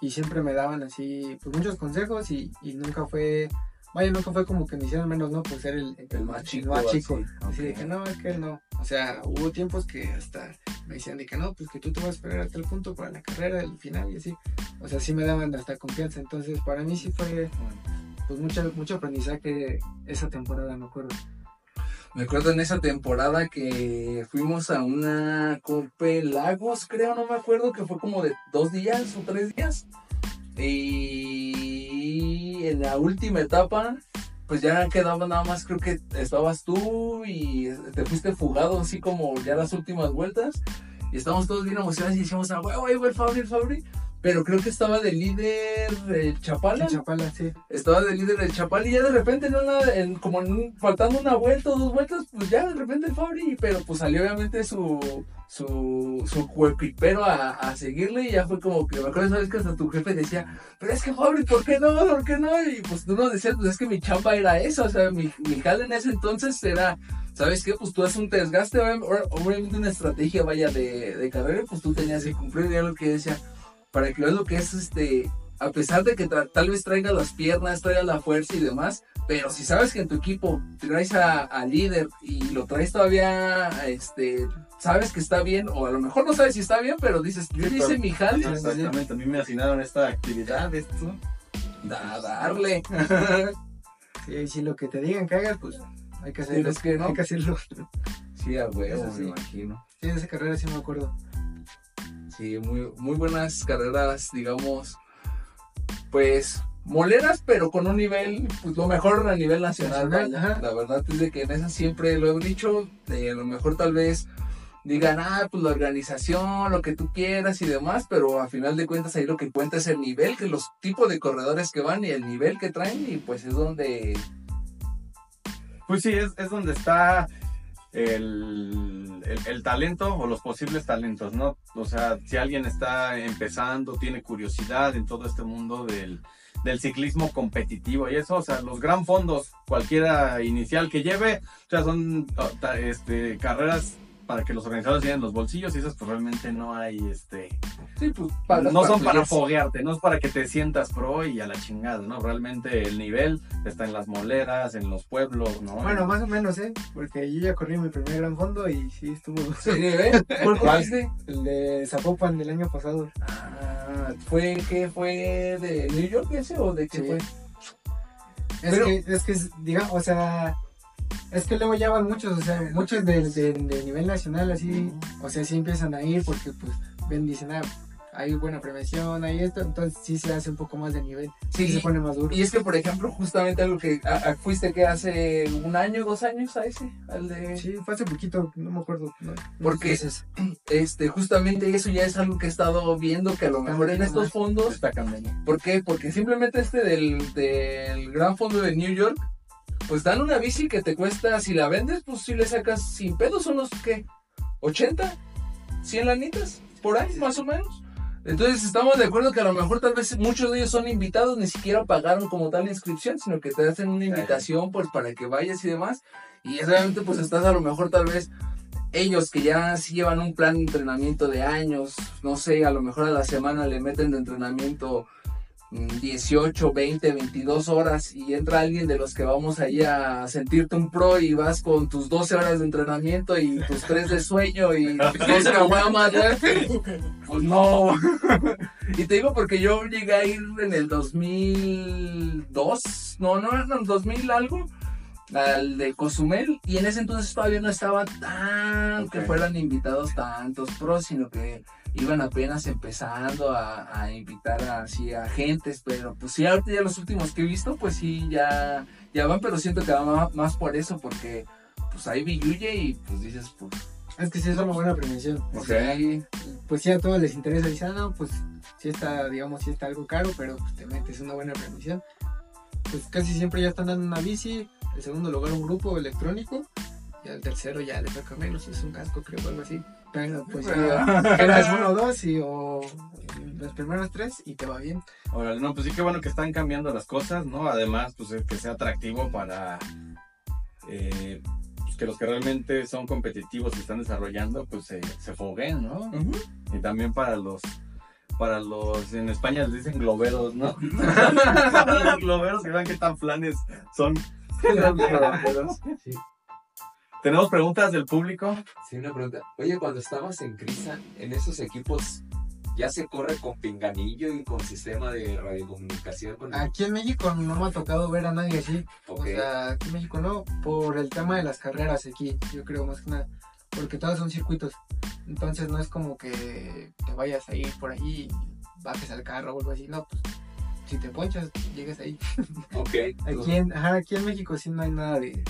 Y siempre me daban así, pues muchos consejos y, y nunca fue, vaya, nunca fue como que me hicieron menos, ¿no? Pues ser el, el, más chico. Así, así de que no, es que no. O sea, hubo tiempos que hasta me decían de que no, pues que tú te vas a esperar hasta el punto para la carrera, el final y así. O sea, sí me daban hasta confianza. Entonces, para mí sí fue, pues mucho, mucho aprendizaje esa temporada, me acuerdo. Me acuerdo en esa temporada que fuimos a una Cope Lagos, creo, no me acuerdo, que fue como de dos días o tres días. Y en la última etapa, pues ya quedaba nada más, creo que estabas tú y te fuiste fugado, así como ya las últimas vueltas. Y estábamos todos bien emocionados y decíamos, ah, güey, güey, Fabri, Fabri. Pero creo que estaba de líder el Chapala. Chapala, sí. Estaba de líder el Chapala y ya de repente, en una, en- como en un- faltando una vuelta o dos vueltas, pues ya de repente el Fabri. Pero pues salió obviamente su, su, su coequipero a, a seguirle y ya fue como que me acuerdo esa vez que hasta tu jefe decía, pero es que Fabri, ¿por qué no? ¿Por qué no? Y pues tú nos decías, pues es que mi chamba era eso, o sea, mi, mi jale en ese entonces era... ¿Sabes qué? Pues tú haces un desgaste, obvi- obviamente una estrategia, vaya, de, de carrera, pues tú tenías que cumplir, ya lo que decía, para que veas lo que es este, a pesar de que tra- tal vez traiga las piernas, traiga la fuerza y demás, pero si sabes que en tu equipo traes a, a líder y lo traes todavía, este, sabes que está bien, o a lo mejor no sabes si está bien, pero dices, yo Sí, hice pero- mi jale, Exactamente, a mí me asignaron esta actividad, esto. da, darle. Sí, y si lo que te digan que hagas, pues hay que hacerlo. Tienes que, ¿no? Hay que hacerlo. sí, a huevo, sí. me imagino. Sí, de esa carrera sí me acuerdo. Sí, muy, muy buenas carreras, digamos, pues moleras, pero con un nivel, pues lo mejor a nivel nacional. La verdad es de que en esas siempre lo he dicho, a lo mejor tal vez digan, ah, pues la organización, lo que tú quieras y demás, pero a final de cuentas ahí lo que cuenta es el nivel, que los tipos de corredores que van y el nivel que traen y pues es donde... Pues sí, es, es donde está el, el- talento o los posibles talentos, ¿no? O sea, si alguien está empezando, tiene curiosidad en todo este mundo del, del ciclismo competitivo y eso, o sea, los gran fondos, cualquiera inicial que lleve, o sea, son este, carreras para que los organizadores llenen los bolsillos y esas pues realmente no hay, este, Sí, pues, pagas no son para foguearte, no es para que te sientas pro y a la chingada, ¿no? Realmente el nivel está en las moleras, en los pueblos, ¿no? Bueno, más o menos, ¿eh? Porque yo ya corrí mi primer gran fondo y sí estuvo. Sí, ¿eh? ¿Cuál corriste? El de Zapopan del año pasado. Ah, ¿fue qué fue de New York ese o de qué Sí. fue? Es Pero- que, es que, digamos, o sea, es que luego ya van muchos, o sea, muchos de, de, de nivel nacional así, o sea, sí empiezan a ir porque pues ven, dicen, ah, hay buena prevención, hay esto, entonces sí se hace un poco más de nivel, sí, Sí, se pone más duro. Y es que, por ejemplo, justamente algo que a- a- fuiste que hace un año, dos años a ese, al de... Sí, fue hace poquito, no me acuerdo. No, Porque- es- Este, justamente eso ya es algo que he estado viendo que a lo mejor en estos fondos está cambiando. ¿Por qué? Porque simplemente este del, del Gran Fondo de New York, pues dan una bici que te cuesta, si la vendes, pues si le sacas sin pedos, unos, ¿qué? ¿80? ¿100 lanitas? Por ahí, más o menos. Entonces estamos de acuerdo que a lo mejor tal vez muchos de ellos son invitados, ni siquiera pagaron como tal la inscripción, sino que te hacen una invitación pues para que vayas y demás. Y realmente pues estás a lo mejor tal vez ellos que ya sí llevan un plan de entrenamiento de años, no sé, a lo mejor a la semana le meten de entrenamiento 18, 20, 22 horas y entra alguien de los que vamos ahí a sentirte un pro y vas con tus 12 horas de entrenamiento y tus 3 de sueño y dos caguamas, pues no. y te digo porque yo llegué a ir en el 2002, no, no, en el 2000 algo al de Cozumel y en ese entonces todavía no estaba tan que fueran invitados tantos pros, sino que iban apenas empezando a, a invitar así a gentes, pero pues sí, ahorita ya los últimos que he visto, pues sí, ya, ya van, pero siento que va más, por eso, porque pues hay billuye y pues dices, pues, Es que sí es una buena prevención. ok, Pues sí, a todos les interesa, dicen, ah, no, pues sí está, digamos, sí está algo caro, pero pues te metes una buena prevención. Pues casi siempre ya están dando una bici, el segundo lugar un grupo electrónico, y al tercero ya le toca menos, es un casco creo o algo así. Pero pues ya quedas uno o dos y o los primeros tres y te va bien. Órale, no, pues sí que bueno que están cambiando las cosas, ¿no? Además, pues es que sea atractivo para eh, pues, que los que realmente son competitivos y están desarrollando, pues se, se foguen, ¿no? Y también para los, para los, en España les dicen globeros, ¿no? los globeros que vean qué tan flanes son. Sí. Tenemos preguntas del público. Sí, una pregunta. Oye, cuando estabas en Crisa, en esos equipos, ya se corre con pinganillo y con sistema de radiocomunicación. Con Aquí en México no me ha tocado ver a nadie así. Ok. O sea, aquí en México no, por el tema de las carreras aquí, yo creo más que nada. Porque todos son circuitos. Entonces no es como que te vayas a ir por ahí y bajes al carro o algo así. No, pues si te ponchas, llegues ahí. ok. Aquí en, ajá, aquí en México sí no hay nada de,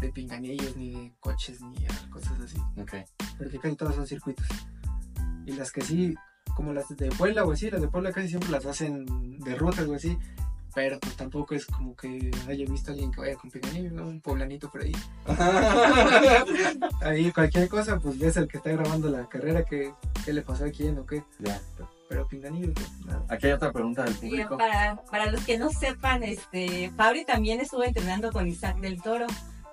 de pinganillos, ni de coches, ni cosas así. Ok. Porque casi todos son circuitos. Y las que sí, como las de Puebla o así, las de Puebla casi siempre las hacen de rutas o así. Pero pues tampoco es como que haya visto a alguien que vaya con pinganillo, ¿no? Un poblanito por ahí. Ahí cualquier cosa, pues ves el que está grabando la carrera, que, qué le pasó a quién o qué. Ya. Pero pinganillo, pues nada. Aquí hay otra pregunta del público. para, para los que no sepan, este, Fabri también estuvo entrenando con Isaac del Toro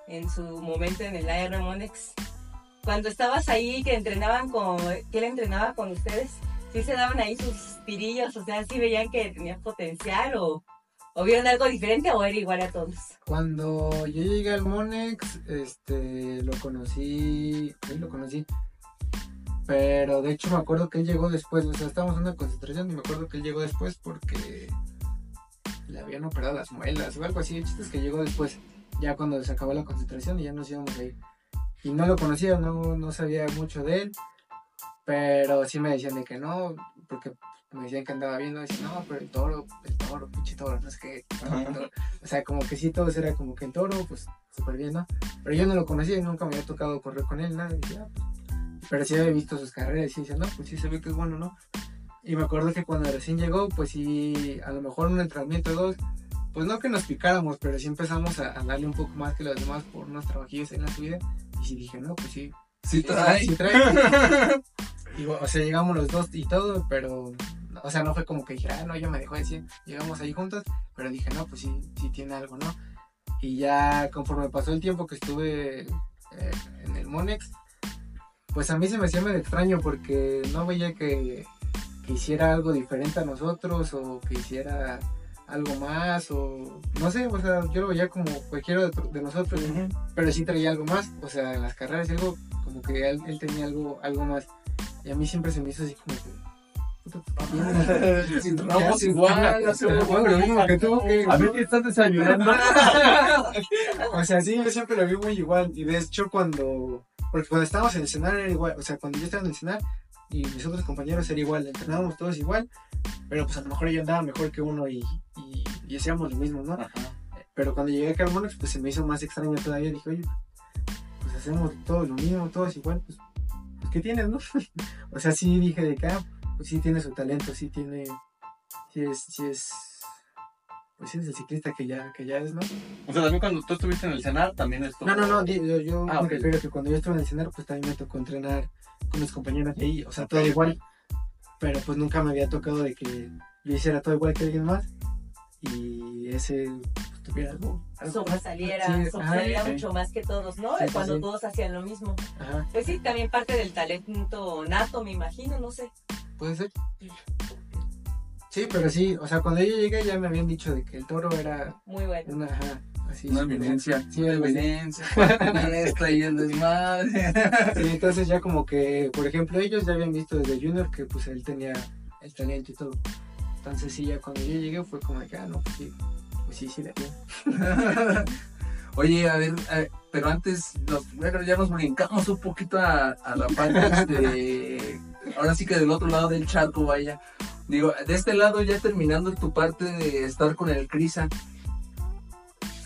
en su momento en el AR Monex. Cuando estabas ahí, que entrenaban con, que él entrenaba con ustedes, sí se daban ahí sus tirillos, o sea, sí veían que tenía potencial o, vieron algo diferente o era igual a todos. Cuando yo llegué al Monex, este, lo conocí, él lo conocí. Pero de hecho me acuerdo que él llegó después, o sea, estábamos en una concentración y me acuerdo que él llegó después porque le habían operado las muelas o algo así. El chiste que llegó después, ya cuando se acabó la concentración y ya nos íbamos a ir. Y no lo conocía, no, no sabía mucho de él, pero sí me decían de que no, porque me decían que andaba viendo, decían, no, pero el toro, el toro, pinche toro, no sé qué. toro". O sea, como que sí, todos era como que el toro, pues súper bien, ¿no? Pero yo no lo conocía y nunca me había tocado correr con él, nada. Y "Ah, pues". Pero sí había visto sus carreras y decía, no, pues sí se ve que es bueno, ¿no? Y me acuerdo que cuando recién llegó, pues sí, a lo mejor un entrenamiento o dos, pues no que nos picáramos, pero sí empezamos a, a darle un poco más que los demás por unos trabajillos en la subida. Y sí dije, no, pues sí, Sí trae. Sí trae. Y, o sea, llegamos los dos y todo, pero, o sea, no fue como que dijera, ah, no, ya me dejó decir, llegamos ahí juntos, pero dije, no, pues sí, sí tiene algo, ¿no? Y ya conforme pasó el tiempo que estuve eh, en el Monex, pues a mí se me hacía medio extraño porque no veía que, que hiciera algo diferente a nosotros o que hiciera algo más o no sé, o sea, yo lo veía como cualquiera de, de nosotros, pero sí traía algo más, o sea, en las carreras algo como que él, él tenía algo, algo más. Y a mí siempre se me hizo así como que... igual, hacemos lo mismo que tú, que- A ver qué estás desayunando. O sea, sí, yo siempre lo vi muy igual. Y de hecho, cuando. Porque cuando estábamos en el cenar era igual. O sea, cuando yo estaba en el cenar y mis otros compañeros era igual. Entrenábamos todos igual. Pero pues a lo mejor yo andaba mejor que uno y, y, y hacíamos lo mismo, ¿no? Pero cuando llegué acá al Monex, pues se me hizo más extraño todavía. Dije, oye, pues hacemos todo lo mismo, todos igual. Pues, pues ¿qué tienes, no? o sea, sí dije de acá, pues sí tiene su talento, sí tiene. Sí es. Sí es pues sí es el ciclista que ya, que ya es, ¿no? O sea, también cuando tú estuviste en el cenar, también estuvo. No, no, no, yo, yo Ah, me ok. refiero a que cuando yo estuve en el cenar, pues también me tocó entrenar con mis compañeros de ahí, o sea, todo igual, pero pues nunca me había tocado de que yo hiciera todo igual que alguien más y ese pues, tuviera algo. algo. Sobresaliera, Sí, sobresaliera ajá, mucho más que todos, ¿no? Sí, sí, Cuando sí. todos hacían lo mismo. Ajá, Pues sí, también parte del talento nato, me imagino, no sé. puede ser. Sí, pero sí, o sea, cuando yo llegué ya me habían dicho de que el toro era Muy bueno. una, ajá, así. Una evidencia. Sí, una algo así. evidencia. Esta y el desmadre. Sí, entonces ya como que, por ejemplo, ellos ya habían visto desde Junior que pues él tenía el talento y todo. Entonces sí, ya cuando yo llegué fue como de que, ah, no, pues sí, pues sí, sí, le dio. Oye, a ver, pero antes, nos, ya nos brincamos un poquito a, a la parte de. Ahora sí que del otro lado del charco, vaya. Digo, de este lado, ya terminando tu parte de estar con el Crisa.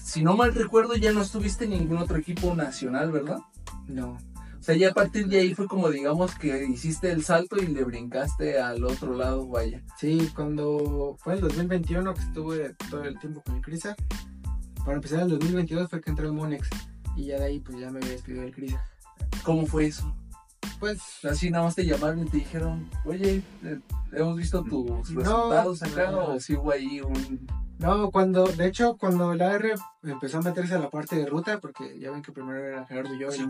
Si no mal recuerdo, ya no estuviste en ningún otro equipo nacional, ¿verdad? No, O sea, ya a partir de ahí fue como, digamos, que hiciste el salto y le brincaste al otro lado, vaya. sí, cuando fue el 2021 que estuve todo el tiempo con el Crisa, para empezar el 2022 fue que entré al Monex y ya de ahí pues ya me había despedido del Crisa. ¿Cómo fue eso? Pues Así nada más te llamaron y te dijeron, oye, eh, hemos visto tus No, resultados acá, no. o si hubo ahí un... No, cuando, de hecho, cuando la R empezó a meterse a la parte de ruta, porque ya ven que primero era Gerardo y yo, Sí,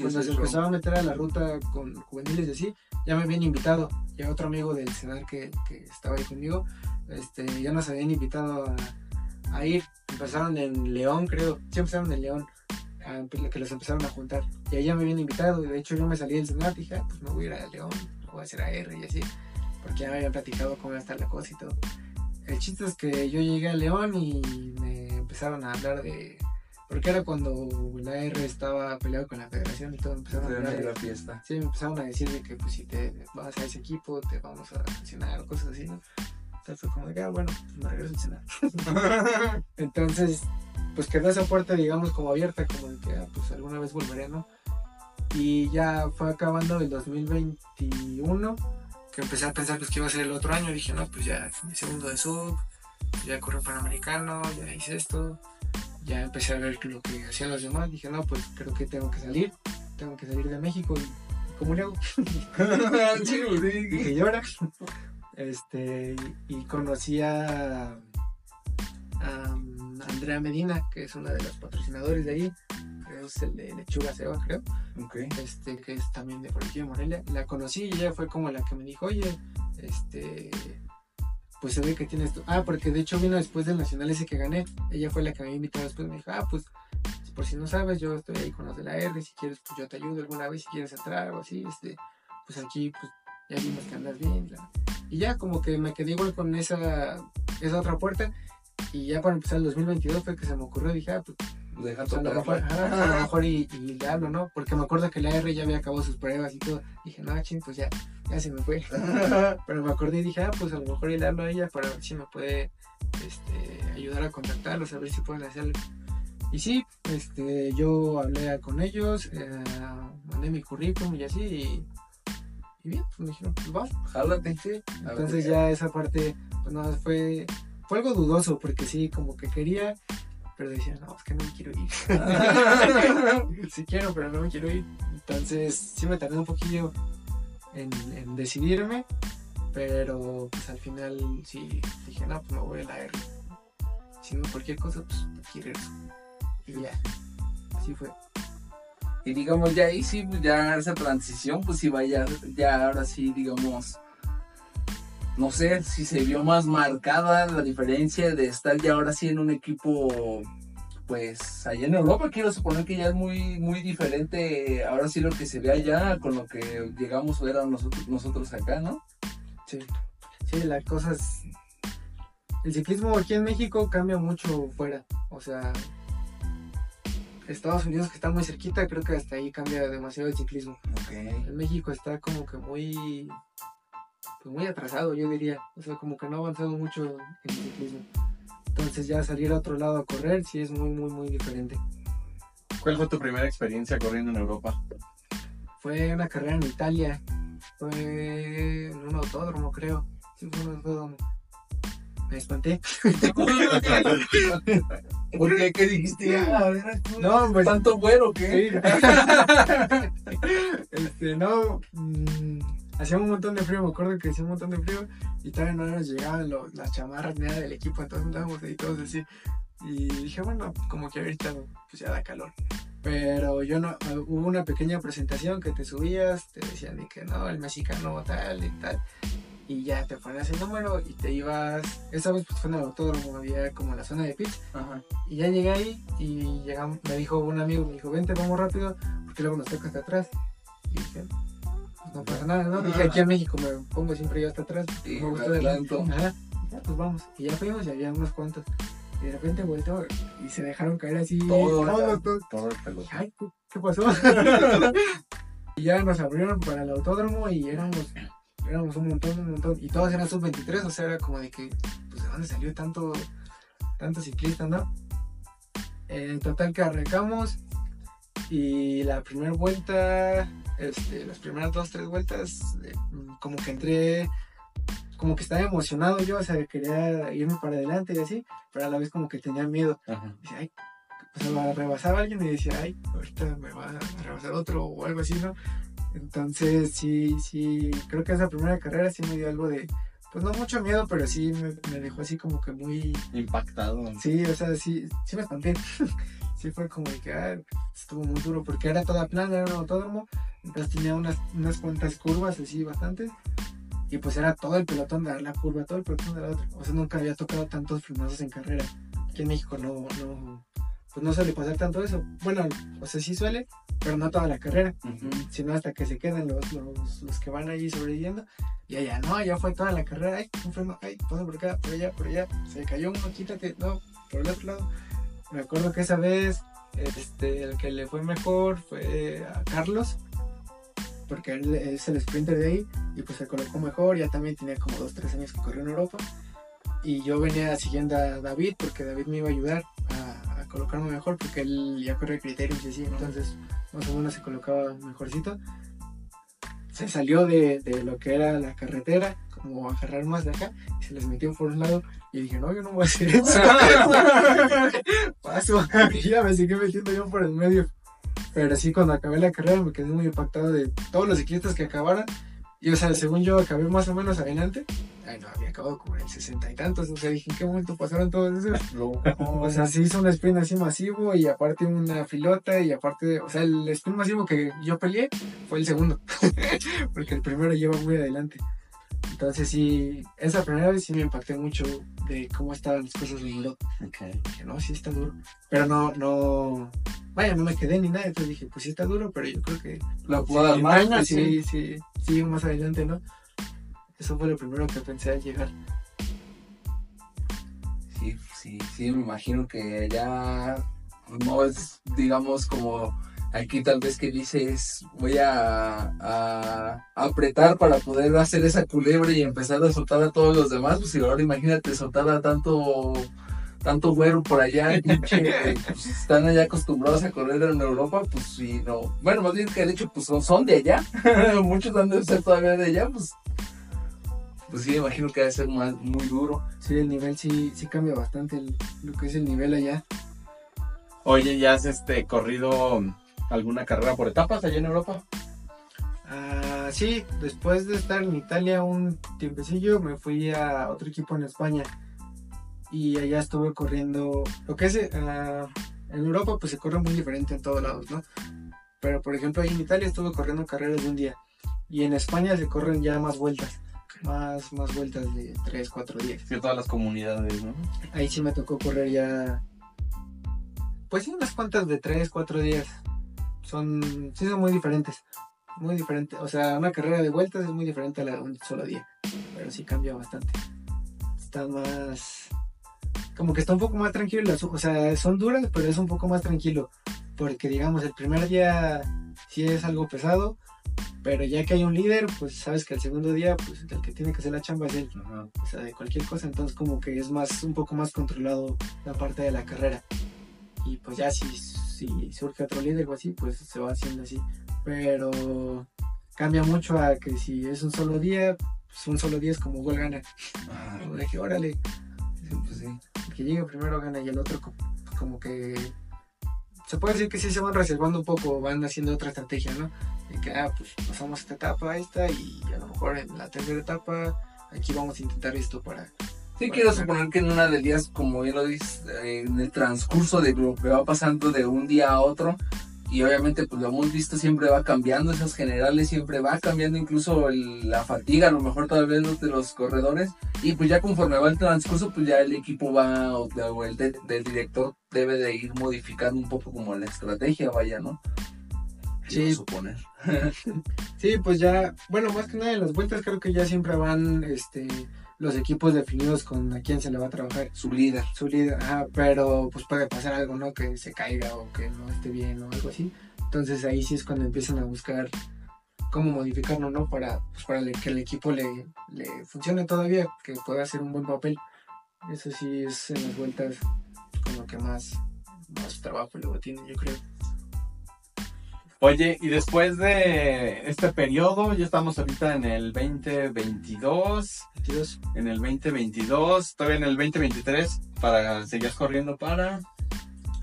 cuando se empezó a meter a la ruta con juveniles y así, ya me habían invitado, y a otro amigo del Cenar que, que estaba ahí conmigo, este, ya nos habían invitado a, a ir, empezaron en León, creo, sí empezaron en León, a- que los empezaron a juntar, y ahí ya me habían invitado, y de hecho yo me salí del Cenar, dije, ah, pues me voy a ir a León, voy a hacer AR y así, porque ya me habían platicado cómo iba a estar la cosa y todo. El chiste es que yo llegué a León y me empezaron a hablar de... Porque era cuando la R estaba peleado con la federación y todo, empezaron a hablar de, la fiesta. Sí, me empezaron a decir de que pues si te vas a ese equipo te vamos a sancionar o cosas así, ¿no? Entonces fue como de que, ah, bueno, pues me regreso a cenar. Entonces, pues quedó esa puerta, digamos, como abierta, como de que, ah, pues alguna vez volveré, ¿no? Y ya fue acabando el 2021, que empecé a pensar pues que iba a ser el otro año. Dije, no, pues ya segundo de sub, ya corrí Panamericano, ya hice esto. Ya empecé a ver lo que hacían los demás. Dije, no, pues creo que tengo que salir, tengo que salir de México. Y, ¿Cómo le hago? Güey. Dije, llora. Este, y conocí a, a Andrea Medina, que es una de los patrocinadores de ahí. Es el de Lechuga Seba, creo. Ok. Este, que es también de por aquí de Morelia. La conocí y ella fue como la que me dijo, oye, este, pues se ve que tienes tú. Ah, porque de hecho vino después del nacional ese que gané. Ella fue la que me invitó después. Me dijo, ah, pues, por si no sabes, yo estoy ahí con los de la R. Si quieres, pues yo te ayudo alguna vez si quieres entrar o así. Este, pues aquí, pues ya vimos que andas bien. bla. Y ya como que me quedé igual con esa, esa otra puerta. Y ya para empezar el 2022 fue que se me ocurrió. Dije, ah, pues Deja a lo mejor, tocar. ajá, a lo mejor y, y le hablo, ¿no? Porque me acuerdo que la R ya había acabado sus pruebas y todo. Dije, no, ching, pues ya, ya se me fue. Pero me acordé y dije, ah, pues a lo mejor y le hablo a ella para ver si me puede este, ayudar a contactarlos, a ver si pueden hacerlo. Y sí, este, yo hablé con ellos, eh, mandé mi currículum y así, y, y bien, pues me dijeron, pues vas. Jálate. Sí, entonces ya esa parte, pues nada, fue, fue algo dudoso, porque sí, como que quería, pero decía, no, es que no me quiero ir. sí quiero, pero no me quiero ir. Entonces sí me tardé un poquillo en, en decidirme, pero pues al final sí dije, no, pues me voy a la R. Si no, cualquier cosa, pues aquí regreso. Y ya, así fue. Y digamos, ya ahí sí, ya esa transición, pues sí vaya, ya ahora sí, digamos, no sé si se vio más marcada la diferencia de estar ya ahora sí en un equipo, pues allá en Europa, quiero suponer que ya es muy, muy diferente, ahora sí lo que se ve allá con lo que llegamos a ver a nosotros, nosotros acá, ¿no? Sí, sí, la cosa es... El ciclismo aquí en México cambia mucho fuera. O sea, Estados Unidos que está muy cerquita, creo que hasta ahí cambia demasiado el ciclismo. Ok. En México está como que muy... Pues muy atrasado, yo diría. O sea, como que no ha avanzado mucho en el ciclismo. Entonces ya salir a otro lado a correr sí es muy, muy, muy diferente. ¿Cuál fue tu primera experiencia corriendo en Europa? Fue una carrera en Italia. Fue en un autódromo, creo. Sí, fue un autódromo. Me espanté. ¿Por qué? ¿Qué dijiste? Ah. No, pues ¿Tanto güero qué? Sí. este, no. mm, hacía un montón de frío, me acuerdo que hacía un montón de frío y todavía no nos llegaban lo- las chamarras ni nada del equipo, entonces andábamos ahí todos así. Y dije, bueno, como que ahorita pues ya da calor. Pero yo no, hubo una pequeña presentación que te subías, te decían de que no, el mexicano tal y tal. Y ya te ponías el número y te ibas. Esa vez pues fue en el autódromo, había como la zona de pits. Ajá. Y ya llegué ahí y llegamos, me dijo un amigo, me dijo, vente, vamos rápido, porque luego nos toca hasta atrás. Y dije, no pasa nada, ¿no? Dije, aquí en México me pongo siempre yo hasta atrás. Y me gusta adelanto. Ajá. Ya, pues vamos. Y ya fuimos y había unos cuantos. Y de repente volteó y se dejaron caer así. Todo. Todo. Dije, Ay, ¿qué- ¿qué pasó? y ya nos abrieron para el autódromo y éramos, éramos un montón, un montón. Y todos eran sub-23, o sea, era como de que, pues, ¿de dónde salió tanto, tanto ciclista, no? En total que arrancamos y la primera vuelta, este, las primeras dos, tres vueltas, eh, como que entré, como que estaba emocionado yo, o sea, quería irme para adelante y así, pero a la vez como que tenía miedo. Dice, ay, o sea, rebasaba alguien y decía, ay, ahorita me va a rebasar otro o algo así, ¿no? Entonces, sí, sí, creo que esa primera carrera sí me dio algo de, pues no mucho miedo, pero sí me, me dejó así como que muy, Impactado. sí, o sea, sí, sí me espanté. sí fue como que, ah, estuvo muy duro, porque era toda plana, era un autódromo, entonces tenía unas, unas cuantas curvas así bastantes. Y pues era todo el pelotón de la curva, todo el pelotón de la otra. O sea, nunca había tocado tantos frenazos en carrera. Aquí en México no, no, pues no suele pasar tanto eso. Bueno, o sea, sí suele, pero no toda la carrera, Ujú. sino hasta que se quedan los, los, los que van allí sobreviviendo. Y allá, no, ya fue toda la carrera, ay, un freno, ay, pasa por acá, por allá, por allá, se cayó uno, quítate, no, por el otro lado. Me acuerdo que esa vez, este, el que le fue mejor fue a Carlos, porque él es el sprinter de ahí, y pues se colocó mejor, ya también tenía como dos, tres años que corrió en Europa. Y yo venía siguiendo a David, porque David me iba a ayudar a, a colocarme mejor, porque él ya corre criterios y así, entonces más o menos se colocaba mejorcito. Se salió de lo que era la carretera, como agarrar más de acá, y se les metió por un lado, y dije, no, yo no voy a hacer eso. Paso, y ya me seguí metiendo yo por el medio. Pero sí, cuando acabé la carrera me quedé muy impactado de todos los ciclistas que acabaron. Y, o sea, según yo acabé más o menos adelante. Ay, no, había acabado como en el sesenta y tantos. O sea, dije, ¿en qué momento pasaron todos esos? O sea, se hizo un sprint así masivo y aparte una filota y aparte, o sea, el sprint masivo que yo peleé fue el segundo, porque el primero lleva muy adelante. Entonces sí, esa primera vez sí me impacté mucho de cómo estaban las cosas en Europa. Ok. Que no, sí está duro. Pero no, no, vaya, no me quedé ni nada. Entonces dije, pues sí está duro, pero yo creo que La puedo dar sí, más, maña, pues, sí, sí, sí, más adelante, ¿no? Eso fue lo primero que pensé al llegar. Sí, sí, sí, me imagino que ya no es, digamos, como aquí tal vez que dices, voy a, a apretar para poder hacer esa culebra y empezar a soltar a todos los demás, pues y ahora imagínate soltar a tanto tanto güero por allá, pinche, que, pues, están allá acostumbrados a correr en Europa, pues sí, no. Bueno, más bien que de hecho, pues son, son de allá, muchos han de ser todavía de allá, pues, pues sí, me imagino que debe ser más, muy duro. Sí, el nivel sí, sí cambia bastante, el- lo que es el nivel allá. Oye, ¿ya has este, corrido alguna carrera por etapas allá en Europa? Ah, sí, después de estar en Italia un tiempecillo, me fui a otro equipo en España. Y allá estuve corriendo. Lo que es ah, en Europa, pues se corre muy diferente en todos lados, ¿no? Pero por ejemplo, ahí en Italia estuve corriendo carreras de un día. Y en España se corren ya más vueltas. Más, más vueltas de 3, 4 días. De todas las comunidades, ¿no? Ahí sí me tocó correr ya. Pues sí, unas cuantas de 3, 4 días. Son. Sí, son muy diferentes. Muy diferente. O sea, una carrera de vueltas es muy diferente a la de un solo día. Pero sí cambia bastante. Está más. Como que está un poco más tranquilo. las- O sea, son duras, pero es un poco más tranquilo. Porque, digamos, el primer día sí es algo pesado. Pero ya que hay un líder, pues sabes que el segundo día, pues el que tiene que hacer la chamba es él o sea, de cualquier cosa, entonces como que es más, un poco más controlado la parte de la carrera. Y pues ya si, si surge otro líder o así, pues se va haciendo así. Pero cambia mucho a que si es un solo día, pues un solo día es como gol gana. Como de que órale, Pues sí. el que llegue primero gana y el otro co- como que... Se puede decir que sí se van reservando un poco, van haciendo otra estrategia, ¿no? De que, ah, pues pasamos esta etapa esta y a lo mejor en la tercera etapa aquí vamos a intentar esto para Sí, quiero suponer que en una de días, como bien lo dices, eh, en el transcurso de lo que va pasando de un día a otro, y obviamente pues lo hemos visto siempre va cambiando, esas generales siempre va cambiando incluso el- la fatiga, a lo mejor todavía los de los corredores, y pues ya conforme va el transcurso, pues ya el equipo va, o, o el de- del director debe de ir modificando un poco como la estrategia, vaya, ¿no? Sí. Suponer. Sí, pues ya, bueno, más que nada en las vueltas creo que ya siempre van este, los equipos definidos con a quién se le va a trabajar. Su líder. Su líder, ajá, pero pues puede pasar algo, ¿no? Que se caiga o que no esté bien o algo así. Entonces ahí sí es cuando empiezan a buscar cómo modificarlo, ¿no? Para, pues, para que el equipo le, le funcione todavía, que pueda hacer un buen papel. Eso sí es en las vueltas con lo que más, más trabajo luego tiene, yo creo. Oye, y después de este periodo, ya estamos ahorita en el 2022, 22. en el 2022, todavía en el 2023, para seguir corriendo para...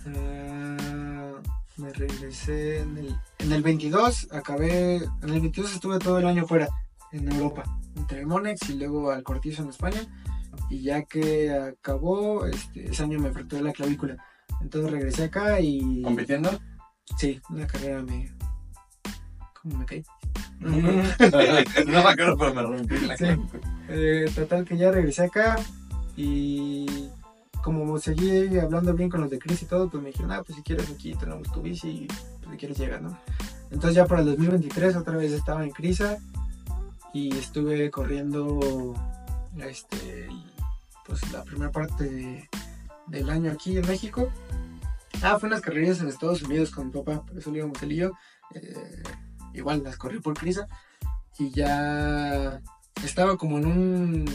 Ah, me regresé en el, en el 22, acabé, en el 22 estuve todo el año fuera, en Europa, entre Monex y luego al Cortizo en España, y ya que acabó, este, ese año me fracturé la clavícula, entonces regresé acá y... ¿Compitiendo? Sí, una carrera me... ¿Cómo me caí? no me acuerdo, pero me rompí la Sí. Eh, total que ya regresé acá y como seguí hablando bien con los de Chris y todo, pues me dijeron, ah, pues si quieres aquí tenemos tu bici y pues, si quieres llegar, ¿no? Entonces ya para el 2023 otra vez estaba en Crisa y estuve corriendo este, pues la primera parte de- del año aquí en México. Ah, fue unas carreras en Estados Unidos con mi papá, por eso íbamos él y yo. Eh, igual las corrí por Crisa y ya estaba como en un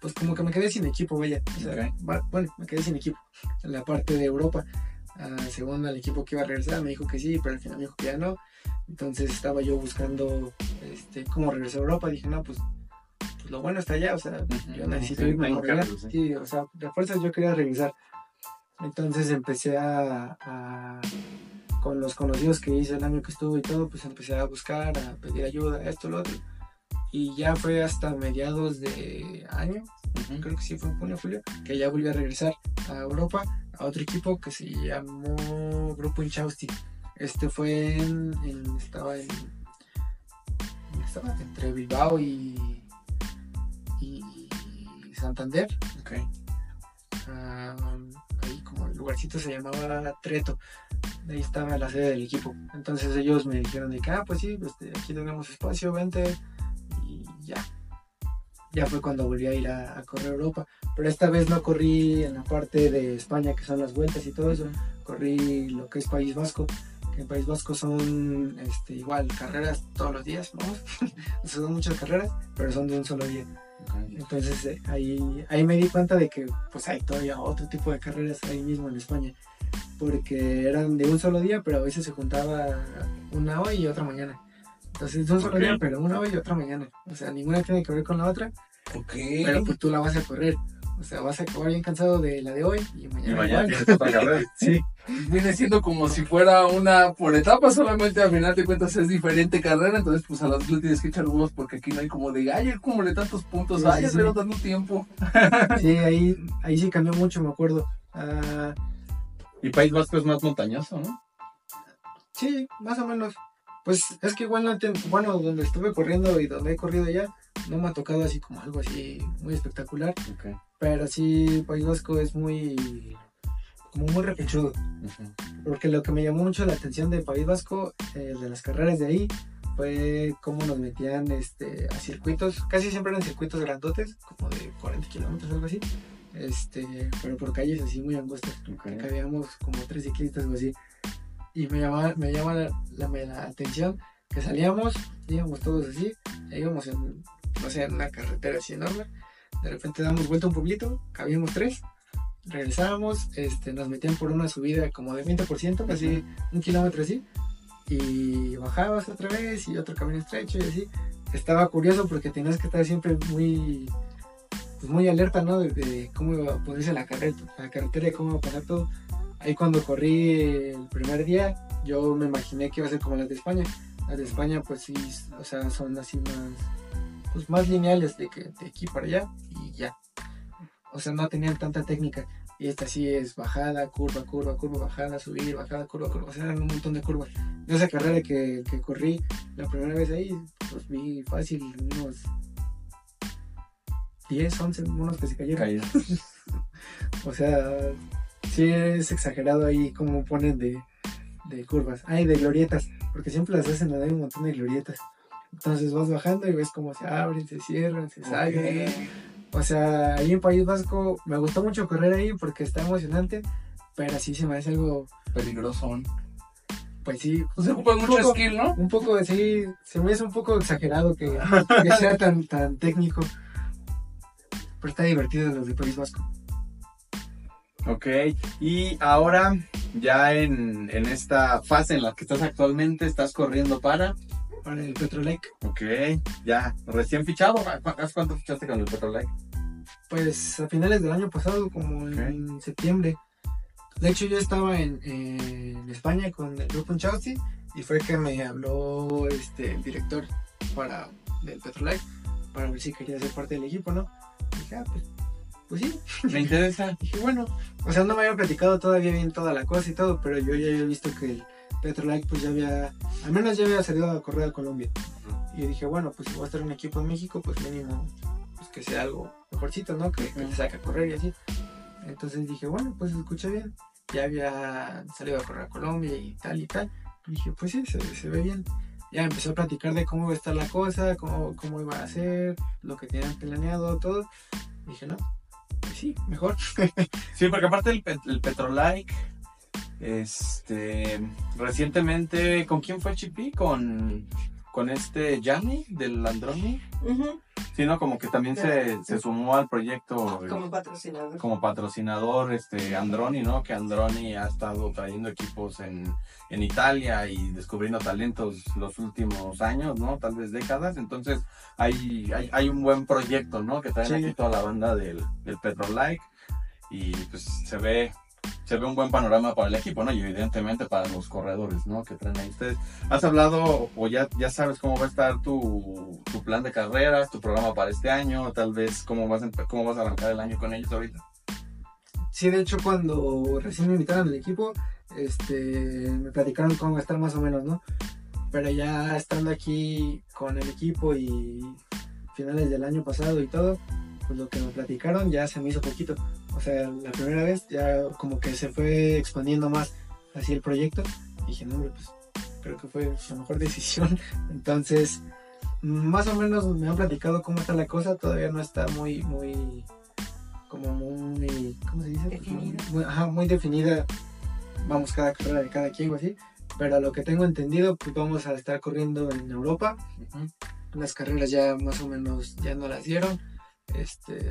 pues como que me quedé sin equipo vaya. O sea, bueno me quedé sin equipo en la parte de Europa. Ah, según el equipo que iba a regresar me dijo que sí pero al final me dijo que ya no. Entonces estaba yo buscando este cómo regresar a Europa. Dije no pues, pues lo bueno está allá o sea yo necesito Sí, irme a sí. sí o sea de fuerzas yo quería regresar entonces empecé a, a- con los conocidos que hice el año que estuve y todo, pues empecé a buscar, a pedir ayuda, esto, lo otro. Y ya fue hasta mediados de año, creo que sí fue en junio, julio, que ya volví a regresar a Europa, a otro equipo que se llamó Grupo Inchausti. Este fue en, en- estaba en, estaba entre Bilbao y, y Santander. Ok. Ah, ahí como el lugarcito se llamaba Treto. Ahí estaba la sede del equipo. Entonces ellos me dijeron de que, ah, pues sí, este, aquí tenemos espacio, vente. Y ya. Ya fue cuando volví a ir a, a correr Europa. Pero esta vez no corrí en la parte de España, que son las vueltas y todo eso. Corrí lo que es País Vasco. Que en País Vasco son este, igual carreras todos los días, vamos. son muchas carreras, pero son de un solo día. Entonces eh, ahí, ahí me di cuenta de que pues hay todavía otro tipo de carreras ahí mismo en España. Porque eran de un solo día, pero a veces se juntaba una hoy y otra mañana. Entonces de un solo día, pero una hoy y otra mañana. O sea, ninguna tiene que ver con la otra, pero pues tú la vas a correr. O sea, vas a acabar bien cansado de la de hoy y mañana. Y mañana tienes otra carrera. Sí, Viene siendo como si fuera una por etapas, solamente al final de cuentas es diferente carrera, entonces pues a las dos tienes que echar huevos porque aquí no hay como de, ay, acumulé tantos puntos, Sí, ay, sí, sí. pero tanto tiempo. sí ahí, ahí sí cambió mucho, me acuerdo. Ah, Y País Vasco es más montañoso, ¿no? Sí, más o menos. Pues es que igual no te- bueno, donde estuve corriendo y donde he corrido ya, no me ha tocado así como algo así muy espectacular. Ok. Pero sí, País Vasco es muy, como muy repechudo. Ujú. Porque lo que me llamó mucho la atención de País Vasco, eh, de las carreras de ahí, fue cómo nos metían este, a circuitos, casi siempre eran circuitos grandotes, como de 40 kilómetros, algo así. Este, pero por calles así muy angostas Ok. que habíamos como tres ciclistas o así. Y me llama, me llama la, la- la atención que salíamos, íbamos todos así, e íbamos en, no sé, en una carretera así enorme. De repente damos vuelta a un pueblito, cabíamos tres, regresábamos, este, nos metían por una subida como de 20%, así un kilómetro así, y bajabas otra vez y otro camino estrecho y así. Estaba curioso porque tenías que estar siempre muy, pues muy alerta, ¿no? De, de cómo iba a ponerse la, carre- la carretera y cómo iba a pasar todo. Ahí cuando corrí el primer día, yo me imaginé que iba a ser como las de España. Las de España, pues sí, o sea, son así más, pues más lineales de que de aquí para allá y ya. O sea, no tenían tanta técnica. Y esta sí es bajada, curva, curva, curva, bajada, subir, bajada, curva, curva. O sea, eran un montón de curvas. De esa carrera que, que corrí la primera vez ahí, pues vi fácil unos 10, 11 monos que se cayeron. Caída. O sea, sí es exagerado ahí como ponen de, de curvas. Ay, de glorietas, porque siempre las hacen, hay un montón de glorietas. Entonces vas bajando y ves cómo se abren, se cierran, se salen. O sea, ahí en País Vasco me gustó mucho correr ahí porque está emocionante, pero sí se me hace algo, Peligroso. pues sí, Pues se ocupa mucho poco. skill, ¿no? un poco, sí, se me hace un poco exagerado que, que sea tan, tan técnico. Pero está divertido los de País Vasco. Ok, y ahora ya en, en esta fase en la que estás actualmente, estás corriendo para... Para el Petrolake. Ok, ya, recién fichado. ¿Cu- ¿Hace cuánto fichaste con el Petrolite? Pues a finales del año pasado, como en septiembre. De hecho, yo estaba en, en España con el grupo Chausti y fue que me habló este, el director para, del Petrolife para ver si quería ser parte del equipo, ¿no? Y dije, ah, pues, pues sí. Me interesa. Dije, bueno, o sea, no me había platicado todavía bien toda la cosa y todo, pero yo ya había visto que el Petrolife pues ya había, al menos ya había salido a correr a Colombia. Y yo dije, bueno, pues si voy a estar en un equipo en México, pues mínimo, pues que sea algo mejorcito, ¿no? Que, que te saque a correr y así. Entonces dije, bueno, pues escuché bien. Ya había salido a correr a Colombia y tal y tal. dije, pues sí, se, se ve bien. Ya empezó a platicar de cómo iba a estar la cosa, cómo, cómo iba a ser, lo que tenían planeado, todo. dije, no, sí, mejor. Sí, porque aparte el, el Petrolike, este, recientemente, ¿con quién fue Chipi? Con, con este Gianni del Androni. Ujú, Sí, ¿no? Como que también se, se sumó al proyecto Como patrocinador. como patrocinador este Androni, ¿no? Que Androni ha estado trayendo equipos en, en Italia y descubriendo talentos los últimos años, ¿no? Tal vez décadas. Entonces hay, hay, hay un buen proyecto, ¿no? Que traen Sí. aquí toda la banda del, del Petrolike y pues se ve se ve un buen panorama para el equipo, ¿no? Y evidentemente para los corredores, ¿no? Que traen ahí ustedes. ¿Has hablado o ya, ya sabes cómo va a estar tu, tu plan de carreras, tu programa para este año? Tal vez cómo vas, cómo vas a arrancar el año con ellos ahorita. Sí, de hecho, cuando recién me invitaron al equipo, este, me platicaron cómo va a estar más o menos, ¿no? Pero ya estando aquí con el equipo y finales del año pasado y todo, pues lo que me platicaron ya se me hizo poquito. O sea, la primera vez ya como que se fue expandiendo más así el proyecto. dije, no, hombre, pues creo que fue la mejor decisión. Entonces, más o menos me han platicado cómo está la cosa. Todavía no está muy, muy, como muy, ¿cómo se dice? Pues, Definida. Muy, ajá, muy definida. Vamos, cada carrera de cada quien o así. Pero a lo que tengo entendido, pues vamos a estar corriendo en Europa. Las carreras ya más o menos ya no las dieron. Este,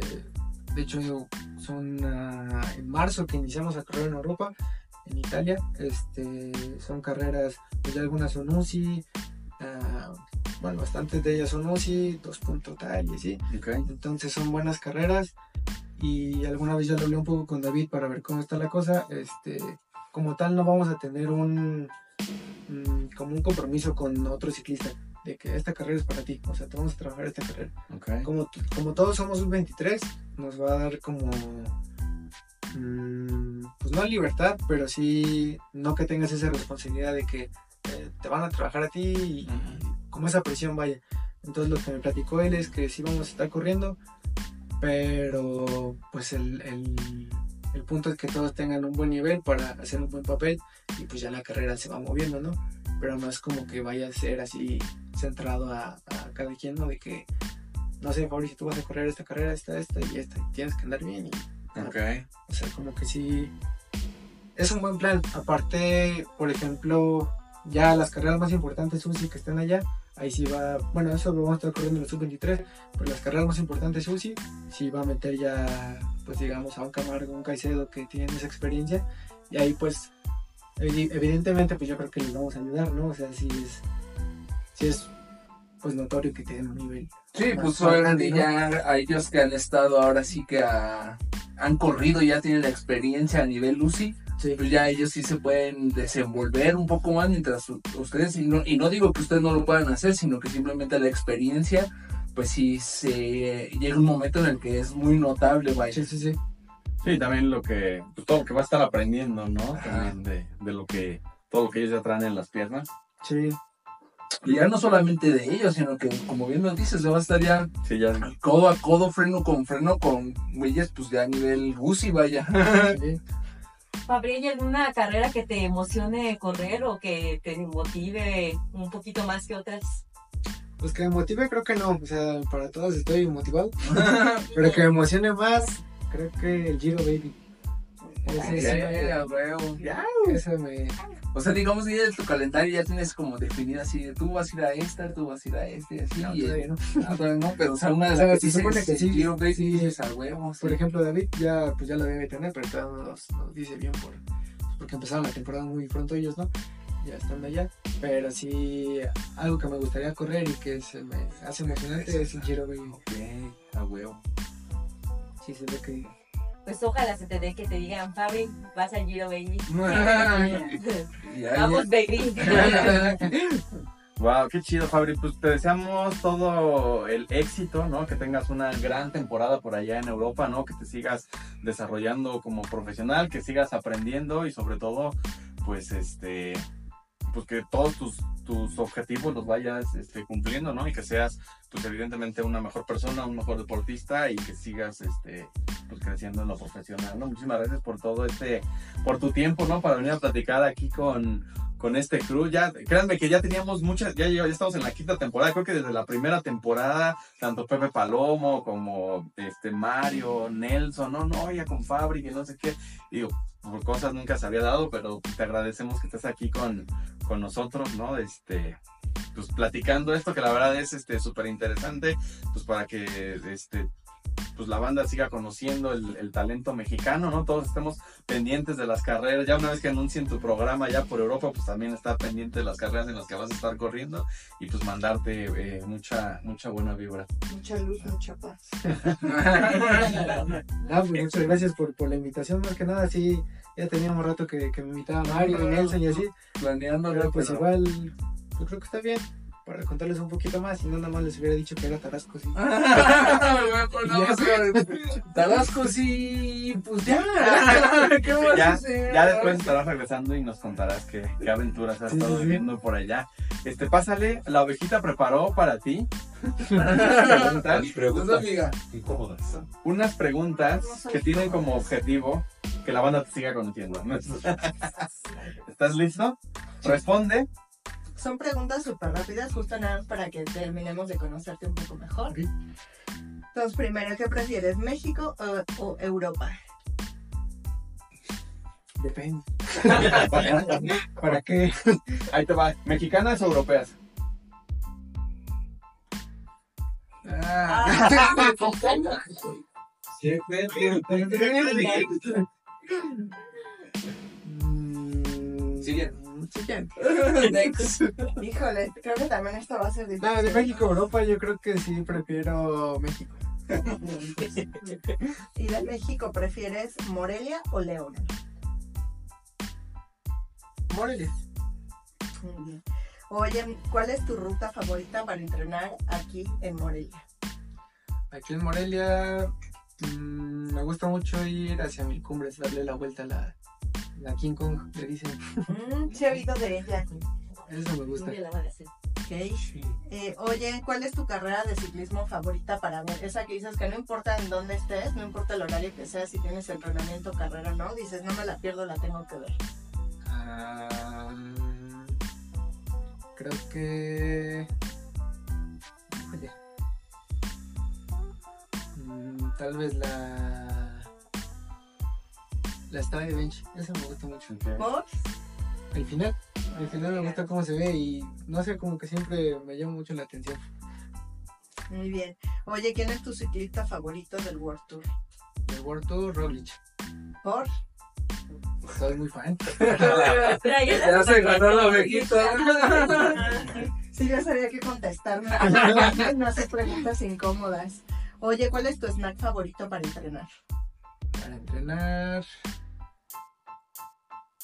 de hecho, son ah, en marzo que iniciamos a correr en Europa, en Italia. Este, son carreras, pues ya algunas son UCI, ah, bueno, bastantes de ellas son UCI, dos punto tal y así. Entonces son buenas carreras y alguna vez ya lo hablé un poco con David para ver cómo está la cosa. Este, como tal no vamos a tener un mm, como un compromiso con otro ciclista de que esta carrera es para ti, o sea, te vamos a trabajar esta carrera. Como, como todos somos un 23, nos va a dar como mm, pues no libertad, pero sí no que tengas esa responsabilidad de que eh, te van a trabajar a ti y, como esa presión vaya. Entonces lo que me platicó él es que sí vamos a estar corriendo, pero pues el, el- el punto es que todos tengan un buen nivel para hacer un buen papel y pues ya la carrera se va moviendo, ¿no? Pero no es como que vaya a ser así centrado a, a cada quien, ¿no? De que, no sé, Fabricio, tú vas a correr esta carrera, esta, esta y esta, y tienes que andar bien y Ok. o sea, como que sí. Es un buen plan. Aparte, por ejemplo, ya las carreras más importantes UCI que están allá, ahí sí va. Bueno, eso lo vamos a estar corriendo en los sub-23, pero las carreras más importantes UCI, sí va a meter ya, pues digamos, a un Camargo, un Caicedo que tienen esa experiencia. Y ahí, pues, evidentemente, pues yo creo que les vamos a ayudar, ¿no? O sea, sí es. Sí es, pues notorio que tienen un nivel. Sí, más- pues obviamente ¿no? ya a ellos que han estado ahora sí que a- han corrido, ya tienen la experiencia a nivel UCI, Sí. pues ya ellos sí se pueden desenvolver un poco más mientras ustedes, y no, y no digo que ustedes no lo puedan hacer, sino que simplemente la experiencia, pues sí se llega un momento en el que es muy notable, vaya. Sí, sí, sí. Sí, también lo que, pues todo lo que va a estar aprendiendo, ¿no? También de, de lo que, todo lo que ellos ya traen en las piernas. Sí, Y ya no solamente de ellos, sino que como bien nos dices, se va a estar ya Sí, ya. codo a codo, freno con freno, con güeyes, pues ya a nivel UCI, vaya. sí. Fabri, ¿hay alguna carrera que te emocione correr o que te motive un poquito más que otras? Pues que me motive, creo que no. O sea, para todos estoy motivado. Pero que me emocione más, creo que el Giro Baby. Ese sí, Ya, huevo. ya, ese me. O sea, digamos que ya tu calendario ya tienes como definida así, de, tú vas a ir a esta, tú vas a ir a este, así. No, y, todavía no. Ah, todavía no, pero o sea, una de las se supone que sí, Giro Baby, sí. dices a huevo. Por ejemplo, David ya, pues ya lo debe tener, pero todavía no nos, nos dice bien por, porque empezaron la temporada muy pronto ellos, ¿no? Ya estando allá. Pero sí, algo que me gustaría correr y que se me hace emocionante es el Giro Baby. Ok, a huevo. Sí, se ve que. Pues ojalá se te dé que te digan, Fabri, vas al Giro, baby. Vamos, baby. Wow, qué chido, Fabri. Pues te deseamos todo el éxito, ¿no? Que tengas una gran temporada por allá en Europa, ¿no? Que te sigas desarrollando como profesional, que sigas aprendiendo y sobre todo, pues este, pues que todos tus, tus objetivos los vayas este, cumpliendo, ¿no? Y que seas, pues evidentemente una mejor persona, un mejor deportista y que sigas, este, pues creciendo en lo profesional, ¿no? Muchísimas gracias por todo este, por tu tiempo, ¿no? Para venir a platicar aquí con, con este crew. Ya, créanme que ya teníamos muchas, ya, ya estamos en la quinta temporada, creo que desde la primera temporada, tanto Pepe Palomo como este Mario, Nelson, no, no, ya con Fabri, que no sé qué, digo, por cosas nunca se había dado, pero te agradecemos que estés aquí con, con nosotros, ¿no? Este, pues platicando esto que la verdad es este súper interesante, pues para que este pues la banda siga conociendo el, el, talento mexicano, ¿no? Todos estemos pendientes de las carreras. Ya una vez que anuncien tu programa ya por Europa, pues también estar pendiente de las carreras en las que vas a estar corriendo y pues mandarte eh, mucha, mucha buena vibra. Mucha luz, mucha paz. ah, pues muchas gracias por, por, la invitación, más que nada, sí, ya teníamos rato que, que me invitaba Mario Nelson y así. Planeando, pero pues igual, yo creo que está bien para contarles un poquito más y no nada más les hubiera dicho que era Tarasco sí. Tarasco sí, pues ya. ¿Qué vas ya, hacer? ya después estarás regresando y nos contarás qué, qué aventuras has Sí, estado sí, viviendo por allá. Este, pásale, la ovejita preparó para ti Pues, preguntas amiga. incómodas. unas preguntas que tienen como objetivo que la banda te siga conociendo. ¿no? ¿Estás listo? Responde. Son preguntas súper rápidas, justo nada más para que terminemos de conocerte un poco mejor. Ok. Entonces, primero, ¿qué prefieres, México o, o Europa? Depende. ¿Para qué? Ahí te va. ¿Mexicanas o europeas? Ah. Mm, Siguiente. Next. Híjole, creo que también esto va a ser difícil. No, de México a Europa yo creo que sí prefiero México. ¿Y de México prefieres Morelia o León? Morelia. Muy bien. Oye, ¿cuál es tu ruta favorita para entrenar aquí en Morelia? Aquí en Morelia mm, me gusta mucho ir hacia mil cumbres, darle la vuelta a la, la King Kong, le dicen. Mm, sí he oído de ella. Eso me gusta. Cumbia la van a hacer. Ok. Eh, oye, ¿cuál es tu carrera de ciclismo favorita para ver? Esa que dices que no importa en dónde estés, no importa el horario que sea, si tienes entrenamiento, carrera o no, dices, no me la pierdo, la tengo que ver. Ah, creo que. Oye. Mm, tal vez la. La Estrada de Bench. Esa me gusta mucho. ¿Por? El final. El final me gusta cómo se ve y no sé, como que siempre me llama mucho la atención. Muy bien. Oye, ¿quién es tu ciclista favorito del World Tour? El World Tour, Roglic. ¿Por? Soy muy fan. Ya se ganó la ovejita. Sí, ya sabía que contestar. No hacer preguntas incómodas. Oye, ¿cuál es tu snack favorito para entrenar? Para entrenar.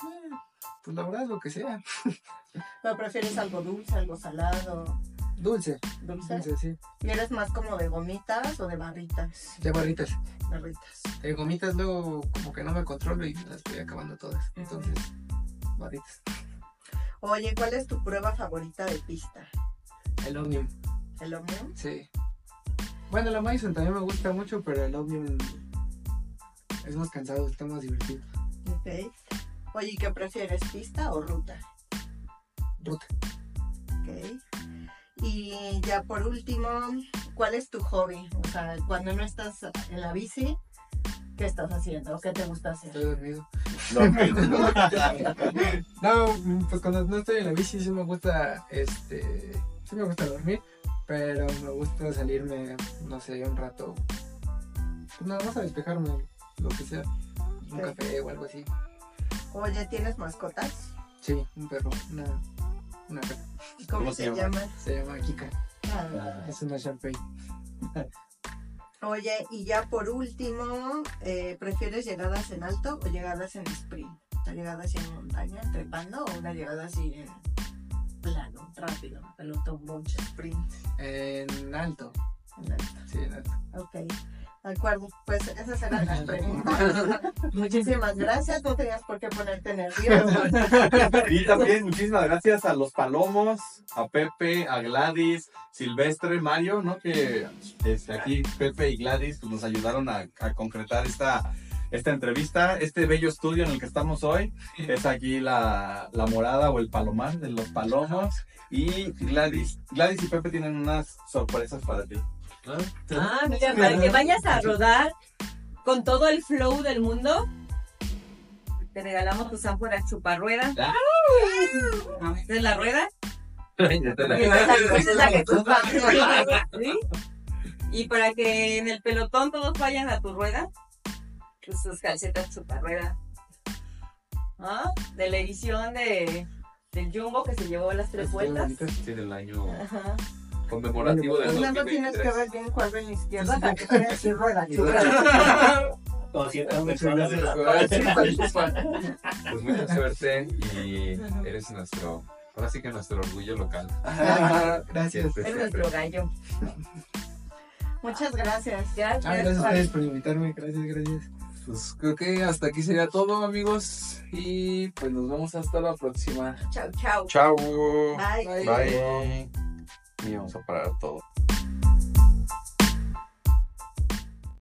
Eh, Pues la verdad, lo que sea. ¿Pero prefieres algo dulce, algo salado? Dulce. ¿Dulce? Dulce, sí. ¿Y eres más como de gomitas o de barritas? Ya barritas. Barritas. De gomitas luego como que no me controlo y las estoy acabando todas. Entonces, barritas. Oye, ¿cuál es tu prueba favorita de pista? El Omnium, ¿El Omnium? sí. Bueno, la Mason también me gusta mucho, pero el Omnium es más cansado, está más divertido. Ok. Oye, ¿y ¿qué prefieres, pista o ruta? Ruta. Ok. Y ya por último, ¿cuál es tu hobby? O sea, cuando no estás en la bici, ¿qué estás haciendo? ¿Qué te gusta hacer? Estoy dormido. No, pues cuando no estoy en la bici sí me gusta, este, sí me gusta dormir, pero me gusta salirme, no sé, un rato, pues nada más a despejarme, lo que sea, un café o algo así. Oye, ¿tienes mascotas? Sí, un perro, una, una perra. ¿Cómo, ¿Cómo se, se llama? Se llama Kika, Ah, es una Sharpei. Oye, y ya por último, eh, ¿prefieres llegadas en alto o llegadas en sprint? ¿Una llegada así en montaña, trepando o una llegada así en plano, rápido, pelotón, bonche, sprint? En alto, En alto. sí, en alto. Ok. De acuerdo, pues esas eran las preguntas. Muchísimas gracias, no tenías por qué ponerte nervioso. Y también muchísimas gracias a los Palomos, a Pepe, a Gladys, Silvestre, Mario, ¿no? Que este, aquí Pepe y Gladys nos ayudaron a, a concretar esta, esta entrevista, este bello estudio en el que estamos hoy. Es aquí la, la morada o el palomar de los Palomos. Y Gladys, Gladys y Pepe tienen unas sorpresas para ti. Ah, mira, para que vayas a rodar con todo el flow del mundo, te regalamos tu ánforas chuparrueda. Ah. ¿Esta es la rueda? Ya te la- Y esta es la que chupa. ¿Sí? Y para que en el pelotón todos vayan a tu rueda, pues tus calcetas chuparrueda. ¿Ah? De la edición de, del Jumbo que se llevó las tres vueltas. Sí, del año Ajá. Conmemorativo del No, no tienes que 2023. ver bien cuál va en la izquierda para que. Como muchas gracias. Pues mucha suerte y eres nuestro, ahora sí que nuestro orgullo local. Gracias. Es nuestro gallo. Muchas gracias. Gracias. Ah, gracias a ustedes por invitarme. Gracias, gracias. Pues creo que hasta aquí sería todo, amigos. Y pues nos vemos hasta la próxima. Chao, chao. Chao. Bye. Bye. Y vamos a parar todo.